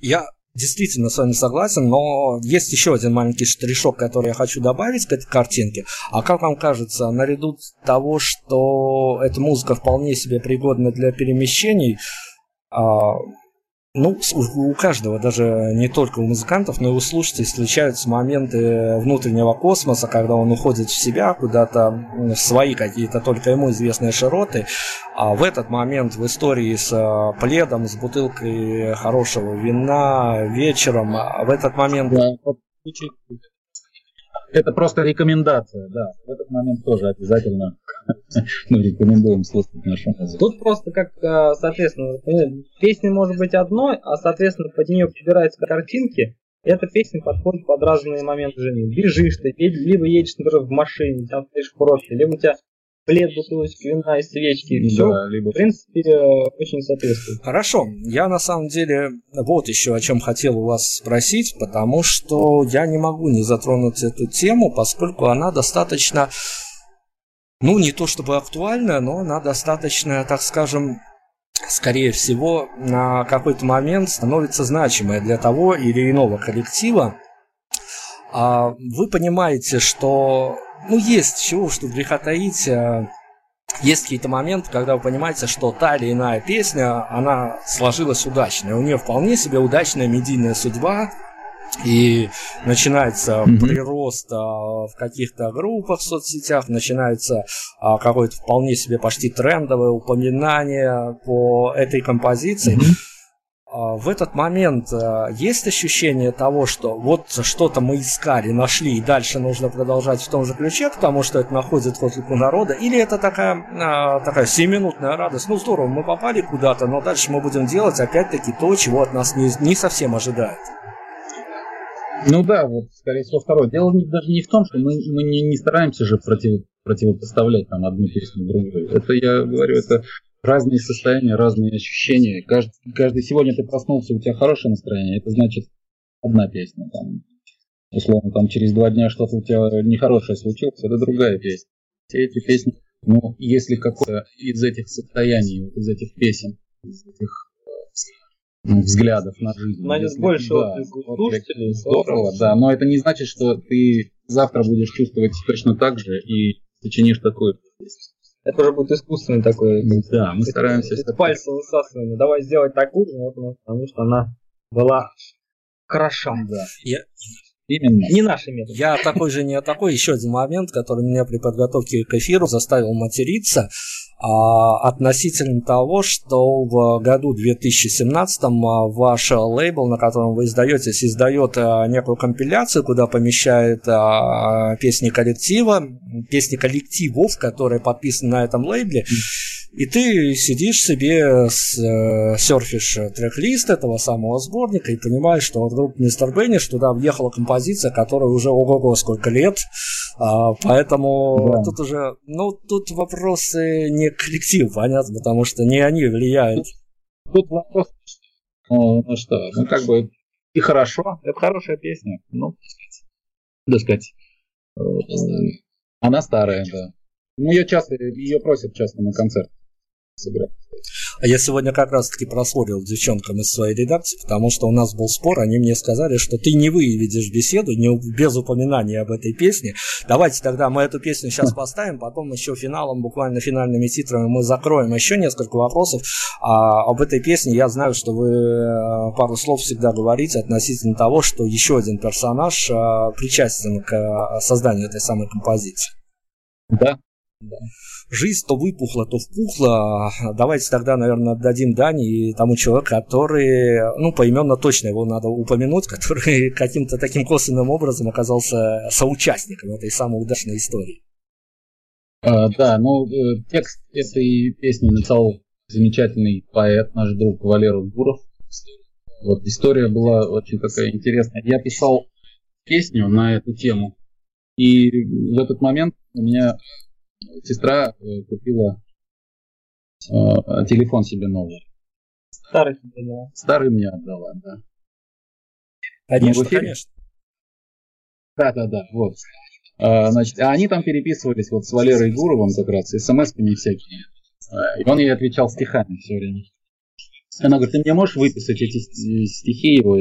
Я действительно с вами согласен, но есть еще один маленький штришок, который я хочу добавить к этой картинке. А как вам кажется, наряду того, что эта музыка вполне себе пригодна для перемещений, ну, у каждого, даже не только у музыкантов, но и у слушателей случаются моменты внутреннего космоса, когда он уходит в себя, куда-то в свои какие-то только ему известные широты. А в этот момент в истории с а, пледом, с бутылкой хорошего вина вечером, а в этот момент... Это просто рекомендация, да. В этот момент тоже обязательно ну, рекомендуем слушать нашу музыку. Тут просто как, э, соответственно, песня может быть одной, а, соответственно, под нее подбираются картинки, эта песня подходит под разные моменты жизни. Бежишь ты, либо едешь, например, в машине, там стоишь в профиле, либо у тебя плед, бутылочка вина и свечки. Все, да, либо... в принципе, э, очень соответствует. Хорошо. Я, на самом деле, вот еще о чем хотел у вас спросить, потому что я не могу не затронуть эту тему, поскольку она достаточно ну, не то чтобы актуальна, но она достаточно, так скажем, скорее всего, на какой-то момент становится значимой для того или иного коллектива. А вы понимаете, что, ну, есть чего, что греха таить, а, есть какие-то моменты, когда вы понимаете, что та или иная песня, она сложилась удачно. У нее вполне себе удачная медийная судьба, и начинается mm-hmm. прирост а, в каких-то группах в соцсетях, начинается а, какое-то вполне себе почти трендовое упоминание по этой композиции. Mm-hmm. А, в этот момент а, есть ощущение того, что вот что-то мы искали, нашли, и дальше нужно продолжать в том же ключе, потому что это находит отклик у народа, или это такая, а, такая 7-минутная радость, ну здорово, мы попали куда-то, но дальше мы будем делать опять-таки то, чего от нас не, не совсем ожидают. Ну да, вот, скорее всего, второе. Дело не, даже не в том, что мы, мы не, не стараемся же против, противопоставлять там одну песню другой. Это, я говорю, это разные состояния, разные ощущения. Каждый, каждый сегодня ты проснулся, у тебя хорошее настроение, это значит одна песня. Там, условно, там через два дня что-то у тебя нехорошее случилось, это другая песня. Все эти песни, ну, если какое-то из этих состояний, из этих песен, из этих взглядов на жизнь. Найдет больше да, слушателей. Здорово, да, но это не значит, что ты завтра будешь чувствовать точно так же и сочинишь такую это уже будет искусственный такой. Да, мы стараемся. Из пальца высасывание. Давай сделать такую, вот, потому что она была хороша. Да. Я, Именно. Не наши методы. Я такой же не такой. Еще один момент, который меня при подготовке к эфиру заставил материться а, относительно того, что в году 2017 а, ваш лейбл, на котором вы издаетесь, издает а, некую компиляцию, куда помещает песни коллектива, песни коллективов, которые подписаны на этом лейбле. И ты сидишь себе, с, э, серфишь трек-лист этого самого сборника и понимаешь, что вдруг мистер Бенниш туда въехала композиция, которая уже ого-го сколько лет. А, поэтому да. тут уже, ну, тут вопросы не коллектив, понятно, потому что не они влияют. Тут вопрос, ну, ну что, ну как бы и хорошо, это хорошая песня, ну, так сказать. Она старая, да. Ну, ее часто, ее просят часто на концерт А я сегодня как раз-таки проспорил девчонкам из своей редакции, потому что у нас был спор, они мне сказали, что ты не выведешь беседу не, без упоминания об этой песне. Давайте тогда мы эту песню сейчас поставим, потом еще финалом, буквально финальными титрами мы закроем еще несколько вопросов. А, об этой песне я знаю, что вы э, пару слов всегда говорите относительно того, что еще один персонаж а, причастен к э, созданию этой самой композиции. Да, Жизнь то выпухла, то впухла. Давайте тогда, наверное, отдадим Дани тому человеку, который, ну, поименно точно его надо упомянуть, который каким-то таким косвенным образом оказался соучастником этой самой удачной истории. А, да, ну, э, текст этой песни написал замечательный поэт, наш друг Валера Гуров. Вот история была очень такая интересная. Я писал песню на эту тему, и в этот момент у меня сестра э, купила э, телефон себе новый. Старый себе дала. Старый мне отдала, да. Конечно, конечно. Да, да, да, вот. А, значит, а они там переписывались вот с Валерой Гуровым как раз, смс-ками всякие. И он ей отвечал стихами все время. Она говорит, ты мне можешь выписать эти стихи его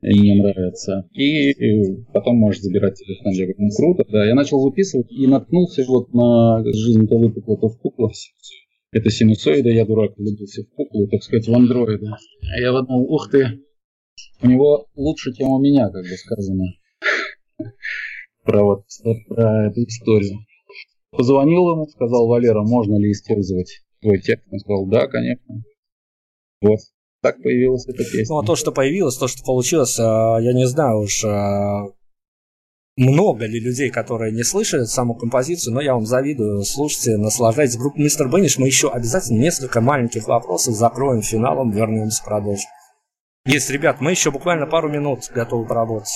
смс-ки? мне нравится. И, и потом можешь забирать телефон. Я говорю, ну круто, да. Я начал выписывать и наткнулся вот на жизнь-то выпукла, то впукла. Это синусоида, я дурак, влюбился в куклу, так сказать, в андроида. А я подумал, ух ты, у него лучше, чем у меня, как бы сказано. Про вот про эту историю. Позвонил ему, сказал, Валера, можно ли использовать твой текст? Он сказал, да, конечно. Вот, так появилась эта песня. Ну, а то, что появилось, то, что получилось, а, я не знаю уж, а, много ли людей, которые не слышали саму композицию, но я вам завидую. Слушайте, наслаждайтесь. Группа Мистер Бенниш. Мы еще обязательно несколько маленьких вопросов закроем финалом, вернемся, продолжим. Есть, ребят, мы еще буквально пару минут готовы поработать.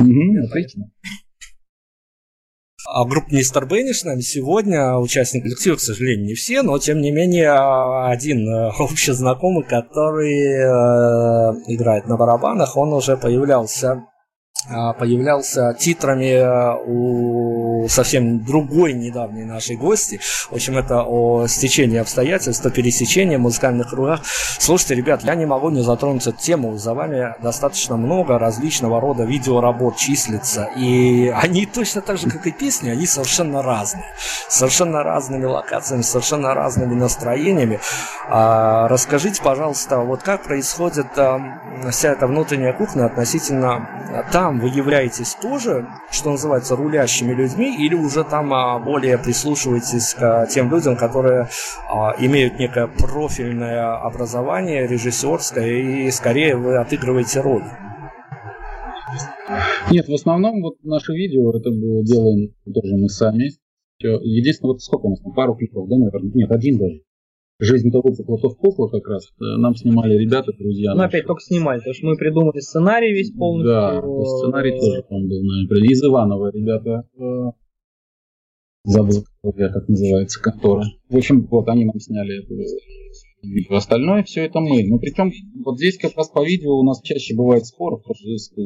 Угу, отлично. А группа Мистер Бенни с нами сегодня, участник коллектива, к сожалению, не все, но тем не менее один э, общий знакомый, который э, играет на барабанах, он уже появлялся а, появлялся титрами э, у совсем другой недавней нашей гости. В общем, это о стечении обстоятельств, о пересечении музыкальных кругах. Слушайте, ребят, я не могу не затронуть эту тему. За вами достаточно много различного рода видеоработ числится. И они точно так же, как и песни, они совершенно разные. Совершенно разными локациями, совершенно разными настроениями. А, расскажите, пожалуйста, вот как происходит а, вся эта внутренняя кухня относительно там, там вы являетесь тоже, что называется, рулящими людьми, или уже там а, более прислушиваетесь к тем людям, которые а, имеют некое профильное образование режиссерское, и скорее вы отыгрываете роль? Нет, в основном вот наше видео это делаем тоже мы сами. Единственное, вот сколько у нас там, пару клипов, да, наверное? Нет, один даже. Жизнь того плотов пухла как раз. Э, нам снимали ребята, друзья. Ну, опять только снимали, потому что мы придумали сценарий весь полностью. Да, сценарий тоже там был, наверное, из Иванова ребята. Э, забыл, как называется, контора. В общем, вот они нам сняли это видео. Остальное все это мы. Ну, причем вот здесь как раз по видео у нас чаще бывает споров,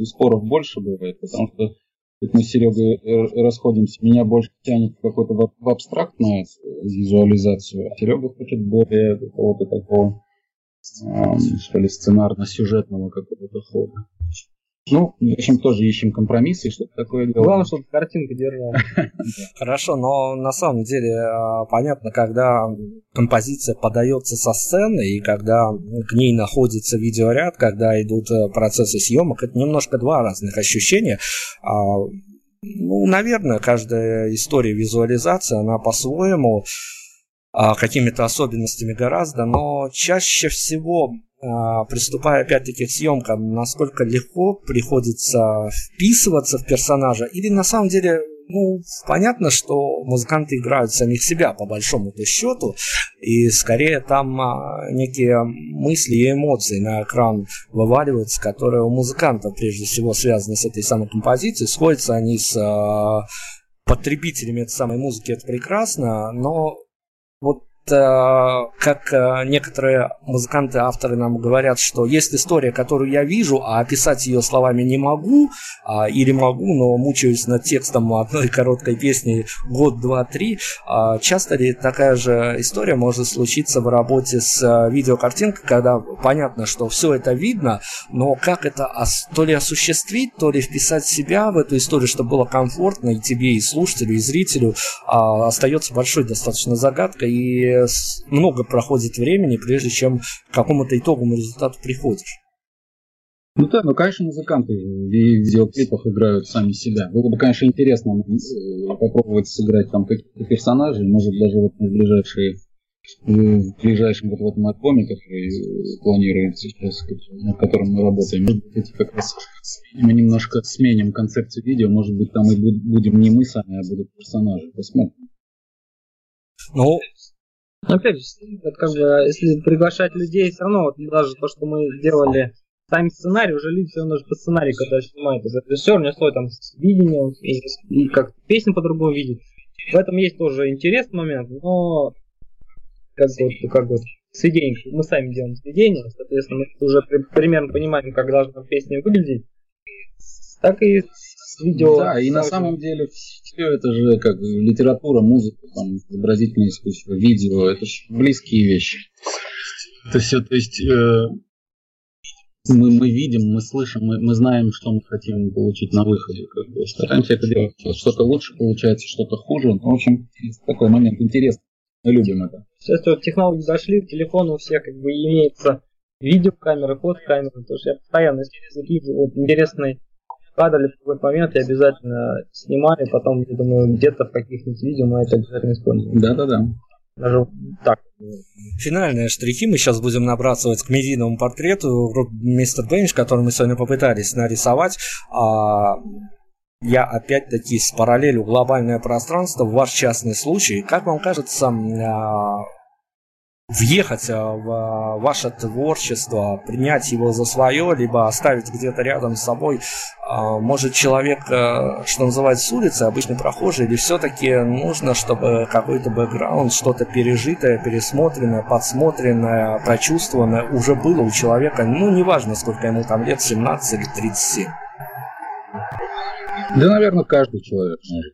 споров больше бывает, потому что Тут мы с Серегой э, расходимся. Меня больше тянет какой-то в абстрактную визуализацию, а Серега хочет более какого-то такого, что ли, сценарно-сюжетного какого-то хода. Ну, в общем, тоже ищем компромиссы, что-то такое делаем. Главное, чтобы картинка держала. Хорошо, но на самом деле а, понятно, когда композиция подается со сцены и когда к ней находится видеоряд, когда идут э, процессы съемок, это немножко два разных ощущения. А, ну, наверное, каждая история визуализации, она по-своему а, какими-то особенностями гораздо, но чаще всего приступая опять-таки к съемкам, насколько легко приходится вписываться в персонажа, или на самом деле, ну, понятно, что музыканты играют самих себя по большому счету, и скорее там а, некие мысли и эмоции на экран вываливаются, которые у музыкантов прежде всего связаны с этой самой композицией, сходятся они с а, потребителями этой самой музыки, это прекрасно, но вот как некоторые музыканты, авторы нам говорят, что есть история, которую я вижу, а описать ее словами не могу, а, или могу, но мучаюсь над текстом одной короткой песни год, два, три. А, часто ли такая же история может случиться в работе с видеокартинкой, когда понятно, что все это видно, но как это то ли осуществить, то ли вписать себя в эту историю, чтобы было комфортно и тебе, и слушателю, и зрителю, остается большой достаточно загадкой, и много проходит времени, прежде чем к какому-то итоговому результату приходишь. Ну да, ну конечно, музыканты в видеоклипах играют сами себя. Было бы, конечно, интересно э, попробовать сыграть там каких-то персонажей, может даже вот в ближайшие в ближайшем вот в этом альбоме, который планируем сейчас, над которым мы работаем, может быть, эти как раз мы немножко сменим концепцию видео, может быть, там и будем не мы сами, а будут персонажи. Посмотрим. Ну, опять же, как бы, если приглашать людей, все равно, вот даже то, что мы делали сами сценарий, уже люди все равно же по сценарию, когда снимают, это режиссер, не свой там видение, и, и как песню по-другому видит. В этом есть тоже интересный момент, но как вот, как вот сведение, мы сами делаем сведения, соответственно, мы уже при, примерно понимаем, как должна песня выглядеть, так и видео. Да, и на самом деле все это же как литература, музыка, там, изобразительное искусство, видео, это же близкие вещи. Это все, то есть э, мы, мы видим, мы слышим, мы, мы знаем, что мы хотим получить на выходе. Как бы. Стараемся это делать. Что-то лучше получается, что-то хуже. Ну, в общем, такой момент интересный. Мы любим это. Сейчас вот технологии зашли, телефон у всех как бы имеется видеокамера, фотокамера. Потому что я постоянно, если вижу вот, интересный кадр или какой момент, я обязательно снимаю, потом, я думаю, где-то в каких-нибудь видео мы это обязательно используем. Да-да-да. Даже так. Финальные штрихи мы сейчас будем набрасывать к медийному портрету мистер Бенч, который мы сегодня попытались нарисовать. А я опять-таки с параллелью глобальное пространство, в ваш частный случай, как вам кажется, а, въехать а, в а, ваше творчество, принять его за свое, либо оставить где-то рядом с собой, а, может человек, что называется, с улицы, обычный прохожий, или все-таки нужно, чтобы какой-то бэкграунд, что-то пережитое, пересмотренное, подсмотренное, прочувствованное уже было у человека, ну, неважно, сколько ему там лет, 17 или 37. Да, наверное, каждый человек может.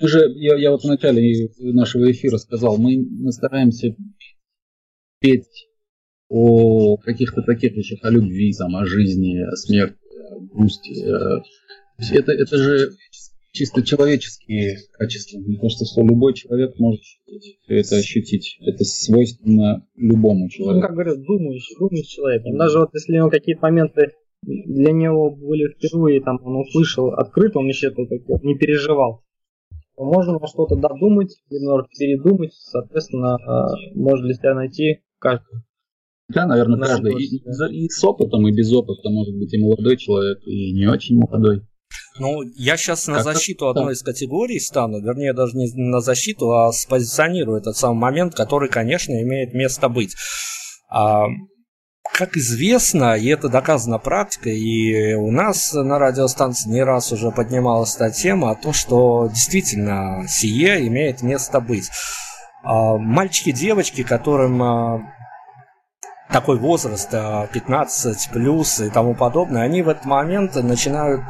Мы же, я, я вот в начале нашего эфира сказал, мы стараемся петь о каких-то таких вещах, о любви, там, о жизни, о смерти, о грусти. Э, это, это же чисто человеческие качества. Мне кажется, что любой человек может это ощутить. Это свойственно любому человеку. Ну, как говорят, думающий, думающий человек. Даже вот если он какие-то моменты для него были впервые, там, он услышал открыто, он еще это не переживал. Можно на что-то додумать, передумать, соответственно, э, может для себя найти каждый. Да, наверное, каждый. И, и, и с опытом, и без опыта, может быть, и молодой человек, и не очень молодой. Ну, я сейчас на защиту одной из категорий стану, вернее, даже не на защиту, а спозиционирую этот самый момент, который, конечно, имеет место быть. А, как известно, и это доказано практикой, и у нас на радиостанции не раз уже поднималась эта тема, о том, что действительно сие имеет место быть. А, мальчики, девочки, которым а, такой возраст, 15 а, плюс и тому подобное, они в этот момент начинают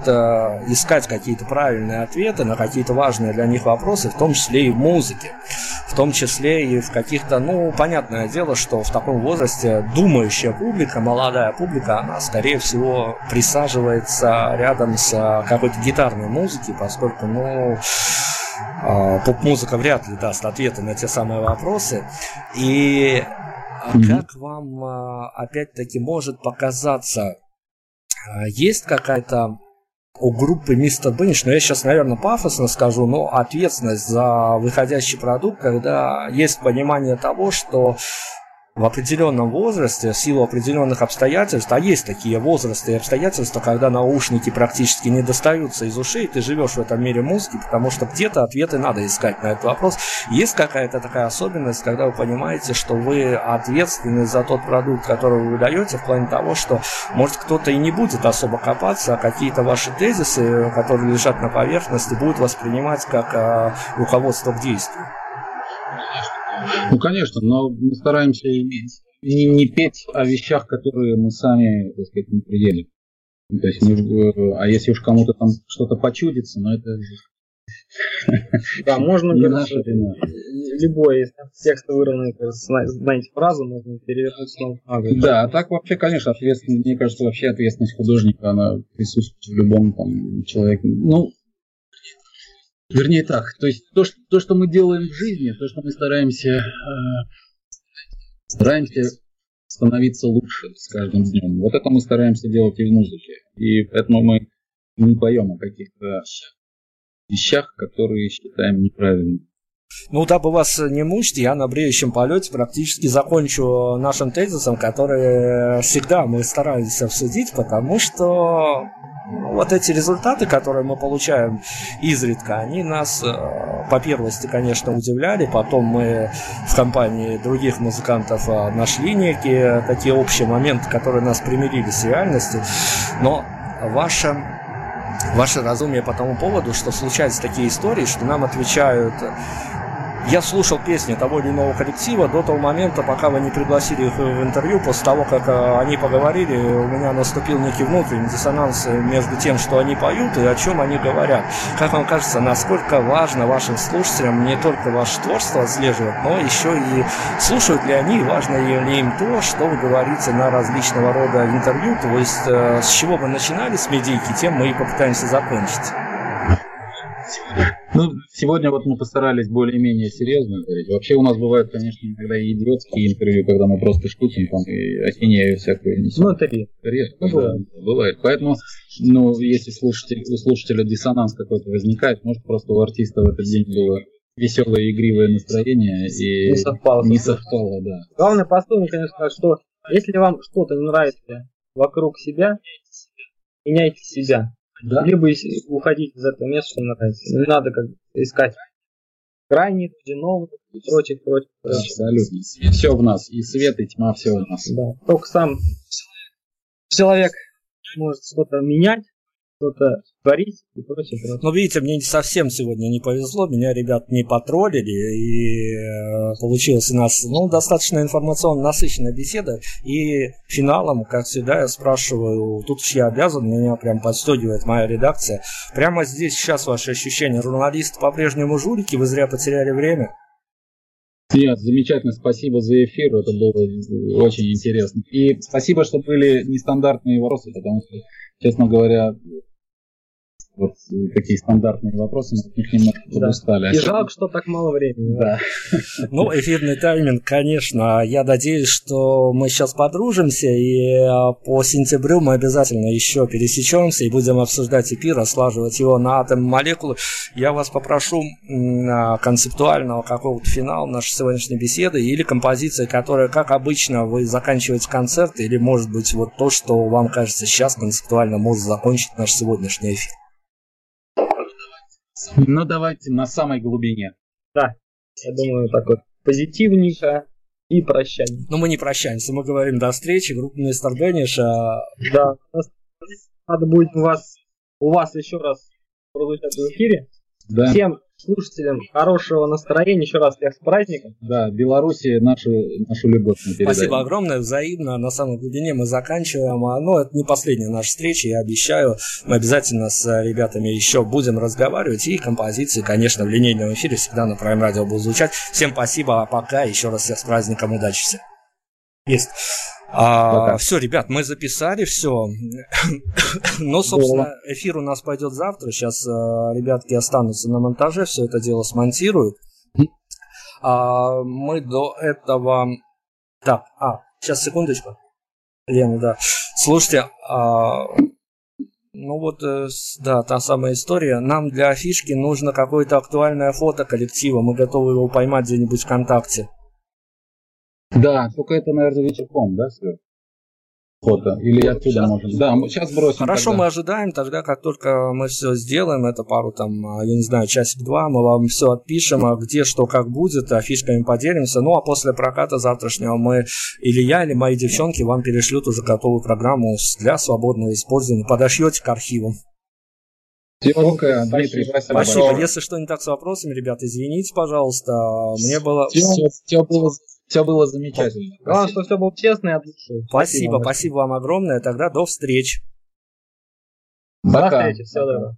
искать какие-то правильные ответы на какие-то важные для них вопросы, в том числе и в музыке, в том числе и в каких-то, ну, понятное дело, что в таком возрасте думающая публика, молодая публика, она, скорее всего, присаживается рядом с какой-то гитарной музыкой, поскольку, ну, поп-музыка вряд ли даст ответы на те самые вопросы. И mm-hmm. как вам а, опять-таки может показаться, есть какая-то у группы Мистер Бенниш, но я сейчас, наверное, пафосно скажу, но ответственность за выходящий продукт, когда есть понимание того, что в определенном возрасте, в силу определенных обстоятельств, а есть такие возрасты и обстоятельства, когда наушники практически не достаются из ушей, ты живешь в этом мире музыки, потому что где-то ответы надо искать на этот вопрос. Есть какая-то такая особенность, когда вы понимаете, что вы ответственны за тот продукт, который вы даете, в плане того, что, может, кто-то и не будет особо копаться, а какие-то ваши тезисы, которые лежат на поверхности, будут воспринимать как э, руководство к действию. Ну, конечно, но мы стараемся не, не петь о вещах, которые мы сами, так сказать, не приедем. То есть, мы, э, а если уж кому-то там что-то почудится, но это да, можно не наша вина. Любой из текста знаете, фразу, можно перевернуть снова. А, да, а так вообще, конечно, ответственность, мне кажется, вообще ответственность художника, она присутствует в любом там человеке. Ну, вернее так, то есть то, что, то, что мы делаем в жизни, то, что мы стараемся, э, стараемся становиться лучше с каждым днем. Вот это мы стараемся делать и в музыке. И поэтому мы не поем о каких-то вещах, которые считаем неправильными. Ну, дабы вас не мучить, я на бреющем полете практически закончу нашим тезисом, который всегда мы стараемся обсудить, потому что вот эти результаты, которые мы получаем изредка, они нас э, по первости, конечно, удивляли. Потом мы в компании других музыкантов э, нашли некие такие общие моменты, которые нас примирили с реальностью. Но ваше ваше разумие по тому поводу, что случаются такие истории, что нам отвечают я слушал песни того или иного коллектива до того момента, пока вы не пригласили их в интервью. После того, как э, они поговорили, у меня наступил некий внутренний диссонанс между тем, что они поют и о чем они говорят. Как вам кажется, насколько важно вашим слушателям не только ваше творчество отслеживать, но еще и слушают ли они, важно ли им то, что вы говорите на различного рода интервью, то есть э, с чего вы начинали с медийки, тем мы и попытаемся закончить. Ну, сегодня вот мы постарались более-менее серьезно говорить. Вообще у нас бывают, конечно, иногда и идиотские интервью, когда мы просто шутим там и ахинею всякую несем. Ну, это редко. Редко, ну, да, бывает. Поэтому, ну, если слушатель, у слушателя диссонанс какой-то возникает, может, просто у артиста в этот день было веселое игривое настроение и не совпало. Не совпало, да. Главное посыл, конечно, что если вам что-то нравится вокруг себя, меняйте себя. Да. Либо уходить из этого места, что нравится. Не надо как искать крайних, новых и прочих, прочих. Абсолютно. Все в нас. И свет, и тьма, все в нас. Да. Только сам человек может что-то менять, что-то творить и прочее, прочее. Ну, видите, мне совсем сегодня не повезло, меня ребят не потроллили, и э, получилась у нас ну, достаточно информационно насыщенная беседа, и финалом, как всегда, я спрашиваю, тут уж я обязан, меня прям подстегивает моя редакция, прямо здесь сейчас ваши ощущения, журналисты по-прежнему жулики, вы зря потеряли время? Нет, замечательно, спасибо за эфир, это было очень интересно. И спасибо, что были нестандартные вопросы, потому что, честно говоря, вот такие стандартные вопросы, мы от них немного подустали. И жалко, что так мало времени. Да. Ну, эфирный тайминг, конечно. Я надеюсь, что мы сейчас подружимся, и а, по сентябрю мы обязательно еще пересечемся и будем обсуждать эфир, ослаживать его на атом молекулы. Я вас попрошу концептуального какого-то финала нашей сегодняшней беседы или композиции, которая, как обычно, вы заканчиваете концерт, или, может быть, вот то, что вам кажется сейчас концептуально может закончить наш сегодняшний эфир. Ну, давайте на самой глубине. Да, я думаю, так вот позитивненько и прощание. Ну, мы не прощаемся, мы говорим до встречи, группа Мистер Бенниш. А... Да, надо будет у вас, у вас еще раз прозвучать в эфире. Да. Всем слушателям хорошего настроения. Еще раз всех с праздником. Да, Беларуси нашу, нашу любовь мы передаем. Спасибо огромное, взаимно. На самом глубине мы заканчиваем. А, но это не последняя наша встреча, я обещаю. Мы обязательно с ребятами еще будем разговаривать. И композиции, конечно, в линейном эфире всегда на Prime Radio будут звучать. Всем спасибо, а пока. Еще раз всех с праздником. Удачи всем. Есть. А, все, ребят, мы записали все. Но, собственно, эфир у нас пойдет завтра. Сейчас а, ребятки останутся на монтаже, все это дело смонтируют. А, мы до этого... Так, а, сейчас, секундочку. Лена, да. Слушайте, а, ну вот, э, да, та самая история. Нам для афишки нужно какое-то актуальное фото коллектива. Мы готовы его поймать где-нибудь ВКонтакте. Да, только это, наверное, вечерком, да, все? Фото. Или ну, оттуда сейчас, можем. Да, мы сейчас бросим. Хорошо, тогда. мы ожидаем тогда, как только мы все сделаем, это пару там, а, я не знаю, часик-два, мы вам все отпишем, а где, что, как будет, а фишками поделимся. Ну, а после проката завтрашнего мы, или я, или мои девчонки вам перешлют уже готовую программу для свободного использования. Подошьете к архивам. Тёмка, Дмитрий, спасибо. Спасибо. Если что не так с вопросами, ребята, извините, пожалуйста. Мне было... Все было, все было замечательно. Главное, что все было честно и от души. Спасибо, вам. спасибо вам огромное. Тогда до встреч. До встречи, всего доброго.